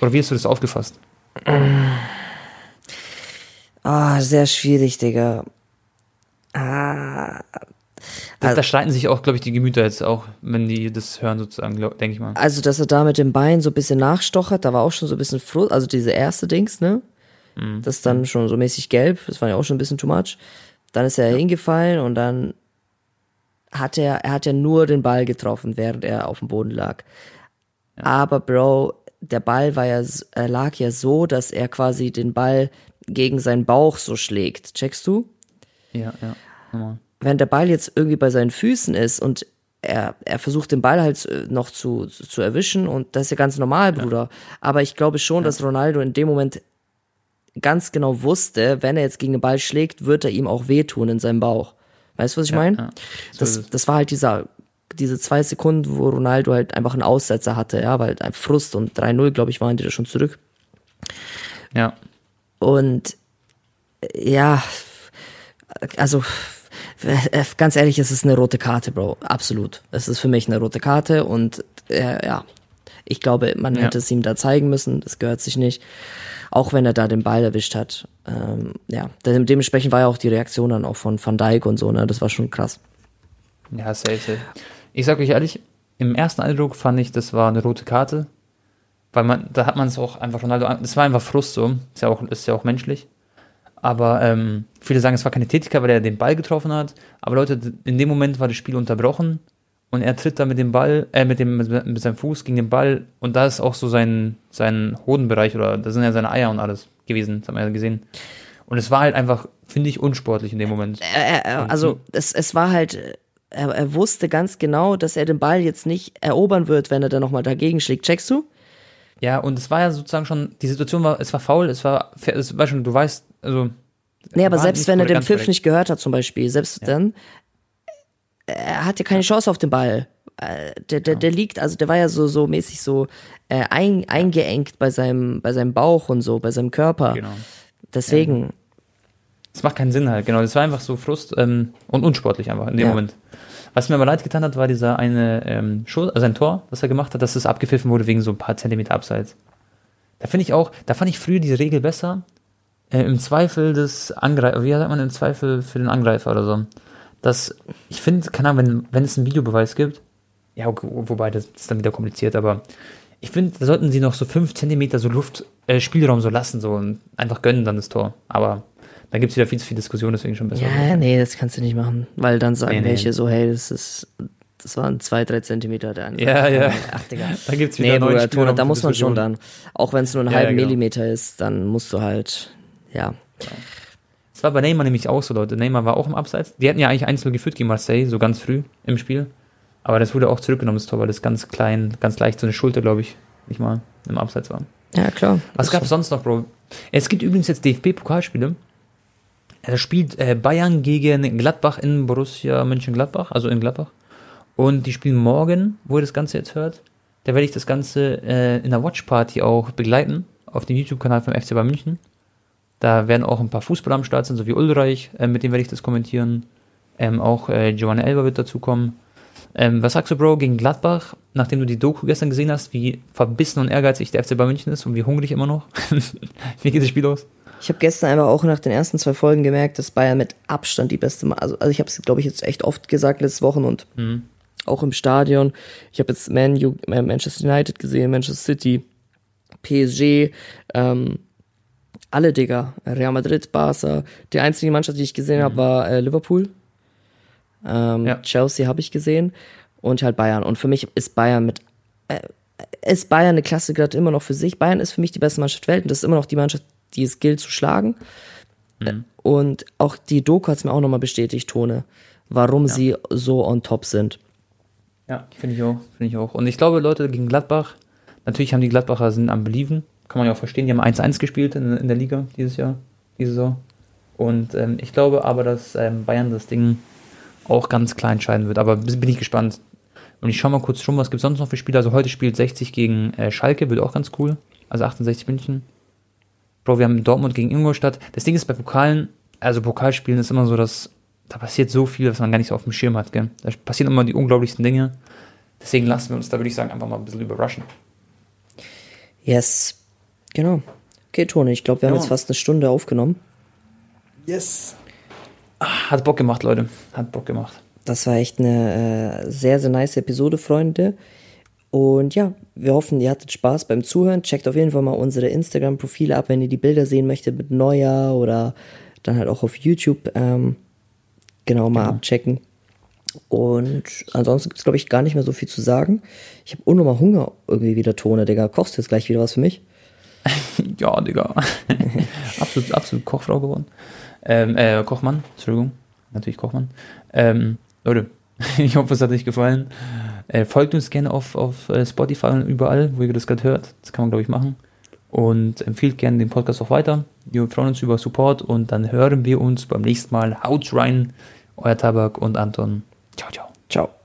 Oder wie hast du das aufgefasst? Ah, sehr schwierig, Digga. Ah, da, also, da streiten sich auch, glaube ich, die Gemüter jetzt auch, wenn die das hören, sozusagen, denke ich mal. Also, dass er da mit dem Bein so ein bisschen nachstochert, da war auch schon so ein bisschen Frust, also diese erste Dings, ne? Mhm. Das ist dann schon so mäßig gelb, das war ja auch schon ein bisschen too much. Dann ist er ja. hingefallen und dann hat er, er hat ja nur den Ball getroffen, während er auf dem Boden lag. Ja. Aber Bro, der Ball war ja, er lag ja so, dass er quasi den Ball gegen seinen Bauch so schlägt. Checkst du? Ja, ja. Normal wenn der Ball jetzt irgendwie bei seinen Füßen ist und er, er versucht den Ball halt äh, noch zu, zu erwischen und das ist ja ganz normal, Bruder. Ja. Aber ich glaube schon, ja. dass Ronaldo in dem Moment ganz genau wusste, wenn er jetzt gegen den Ball schlägt, wird er ihm auch wehtun in seinem Bauch. Weißt du, was ich ja, meine? So das, das war halt dieser, diese zwei Sekunden, wo Ronaldo halt einfach einen Aussetzer hatte, ja, weil ein Frust und 3-0, glaube ich, waren die da schon zurück. Ja. Und ja, also ganz ehrlich, es ist eine rote Karte, Bro. Absolut. Es ist für mich eine rote Karte und äh, ja, ich glaube, man ja. hätte es ihm da zeigen müssen. Das gehört sich nicht. Auch wenn er da den Ball erwischt hat. Ähm, ja, dementsprechend war ja auch die Reaktion dann auch von Van Dijk und so, ne? Das war schon krass. Ja, safe, safe. Ich sag euch ehrlich, im ersten Eindruck fand ich, das war eine rote Karte. Weil man, da hat man es auch einfach Ronaldo, das war einfach Frust so. Ist ja auch, ist ja auch menschlich. Aber ähm, viele sagen, es war keine Tätigkeit, weil er den Ball getroffen hat. Aber Leute, in dem Moment war das Spiel unterbrochen und er tritt da mit dem Ball, äh, mit dem, mit seinem Fuß gegen den Ball und da ist auch so sein, sein Hodenbereich oder da sind ja seine Eier und alles gewesen, das haben wir ja gesehen. Und es war halt einfach, finde ich, unsportlich in dem Moment. also es, es war halt, er, er wusste ganz genau, dass er den Ball jetzt nicht erobern wird, wenn er da nochmal dagegen schlägt. Checkst du? Ja, und es war ja sozusagen schon, die Situation war, es war faul, es war, es war schon, du weißt, also. Nee, aber selbst wenn er den Pfiff nicht gehört hat, zum Beispiel, selbst ja. dann, er hat ja keine Chance auf den Ball. Äh, der, der, der liegt, also der war ja so, so mäßig so äh, ein, eingeengt bei seinem, bei seinem Bauch und so, bei seinem Körper. Genau. Deswegen, Es macht keinen Sinn halt, genau. Das war einfach so Frust ähm, und unsportlich einfach in dem ja. Moment. Was mir aber leid getan hat, war dieser eine ähm, Schuss, also ein Tor, was er gemacht hat, dass es abgepfiffen wurde wegen so ein paar Zentimeter Abseits. Da finde ich auch, da fand ich früher die Regel besser. Äh, Im Zweifel des Angreifers, wie sagt man im Zweifel für den Angreifer oder so. Das, ich finde, keine Ahnung, wenn, wenn es einen Videobeweis gibt, ja, okay, wobei das ist dann wieder kompliziert, aber ich finde, da sollten sie noch so fünf Zentimeter so Luft, äh, Spielraum so lassen, so und einfach gönnen dann das Tor. Aber dann gibt es wieder viel zu viel Diskussion, deswegen schon besser. Ja, nee, das kannst du nicht machen, weil dann sagen nee, welche nee. so, hey, das ist das waren zwei, drei Zentimeter der andere. Ja, ja. Ach, Digga. *laughs* Da gibt's wieder nee, Bruder, Tone, da muss man schon dann, auch wenn es nur einen ja, halben ja, genau. Millimeter ist, dann musst du halt, ja. Das war bei Neymar nämlich auch so, Leute. Neymar war auch im Abseits. Die hatten ja eigentlich einzeln geführt gegen Marseille, so ganz früh im Spiel. Aber das wurde auch zurückgenommen, das Tor, weil das ganz klein, ganz leicht so eine Schulter, glaube ich, nicht mal im Abseits war. Ja, klar. Was gab es sonst noch, Bro? Es gibt übrigens jetzt DFB-Pokalspiele. Da spielt äh, Bayern gegen Gladbach in Borussia Mönchengladbach, also in Gladbach. Und die spielen morgen, wo ihr das Ganze jetzt hört. Da werde ich das Ganze äh, in der Watch Party auch begleiten, auf dem YouTube-Kanal vom FC Bayern München. Da werden auch ein paar Fußballer am Start sein, so wie Ulreich, äh, mit dem werde ich das kommentieren. Ähm, auch äh, Giovanni Elber wird dazukommen. Ähm, was sagst du, Bro, gegen Gladbach, nachdem du die Doku gestern gesehen hast, wie verbissen und ehrgeizig der FC Bayern München ist und wie hungrig immer noch? *laughs* wie geht das Spiel aus? Ich habe gestern einfach auch nach den ersten zwei Folgen gemerkt, dass Bayern mit Abstand die beste, also, also ich habe es, glaube ich, jetzt echt oft gesagt letzte Wochen und mhm auch im Stadion. Ich habe jetzt Man U, äh, Manchester United gesehen, Manchester City, PSG, ähm, alle Digga, Real Madrid, Barca. Die einzige Mannschaft, die ich gesehen mhm. habe, war äh, Liverpool. Ähm, ja. Chelsea habe ich gesehen und halt Bayern. Und für mich ist Bayern mit äh, ist Bayern eine Klasse gerade immer noch für sich. Bayern ist für mich die beste Mannschaft der Welt und das ist immer noch die Mannschaft, die es gilt zu schlagen. Mhm. Und auch die Doku hat es mir auch nochmal bestätigt, Tone, warum ja. sie so on top sind. Ja, finde ich auch, finde ich auch. Und ich glaube, Leute gegen Gladbach, natürlich haben die Gladbacher sind am Believen, kann man ja auch verstehen, die haben 1-1 gespielt in, in, der Liga dieses Jahr, diese Saison. Und ähm, ich glaube aber, dass ähm, Bayern das Ding auch ganz klar entscheiden wird. Aber bin ich gespannt. Und ich schaue mal kurz schon, was gibt es sonst noch für Spiele. Also heute spielt 60 gegen äh, Schalke, wird auch ganz cool. Also 68 München. Bro, wir haben Dortmund gegen Ingolstadt. Das Ding ist bei Pokalen, also Pokalspielen ist immer so, dass da passiert so viel, was man gar nicht so auf dem Schirm hat. Gell? Da passieren immer die unglaublichsten Dinge. Deswegen lassen wir uns da, würde ich sagen, einfach mal ein bisschen überraschen. Yes, genau. Okay, Toni, ich glaube, wir haben jetzt fast eine Stunde aufgenommen. Yes. Ach, hat Bock gemacht, Leute. Hat Bock gemacht. Das war echt eine äh, sehr, sehr nice Episode, Freunde. Und ja, wir hoffen, ihr hattet Spaß beim Zuhören. Checkt auf jeden Fall mal unsere Instagram-Profile ab, wenn ihr die Bilder sehen möchtet mit Neujahr oder dann halt auch auf YouTube. Ähm, genau mal genau. abchecken. Und ansonsten gibt es, glaube ich, gar nicht mehr so viel zu sagen. Ich habe unnormal Hunger irgendwie wieder, Tone, Digga. Kochst du jetzt gleich wieder was für mich? *laughs* ja, Digga. *laughs* absolut, absolut Kochfrau geworden. Ähm, äh, Kochmann, Entschuldigung. Natürlich Kochmann. Ähm, Leute, *laughs* ich hoffe, es hat euch gefallen. Äh, folgt uns gerne auf, auf äh, Spotify und überall, wo ihr das gerade hört. Das kann man, glaube ich, machen. Und empfiehlt gerne den Podcast auch weiter. Wir freuen uns über Support und dann hören wir uns beim nächsten Mal. Haut rein, euer Tabak und Anton. Ciao, ciao. Ciao.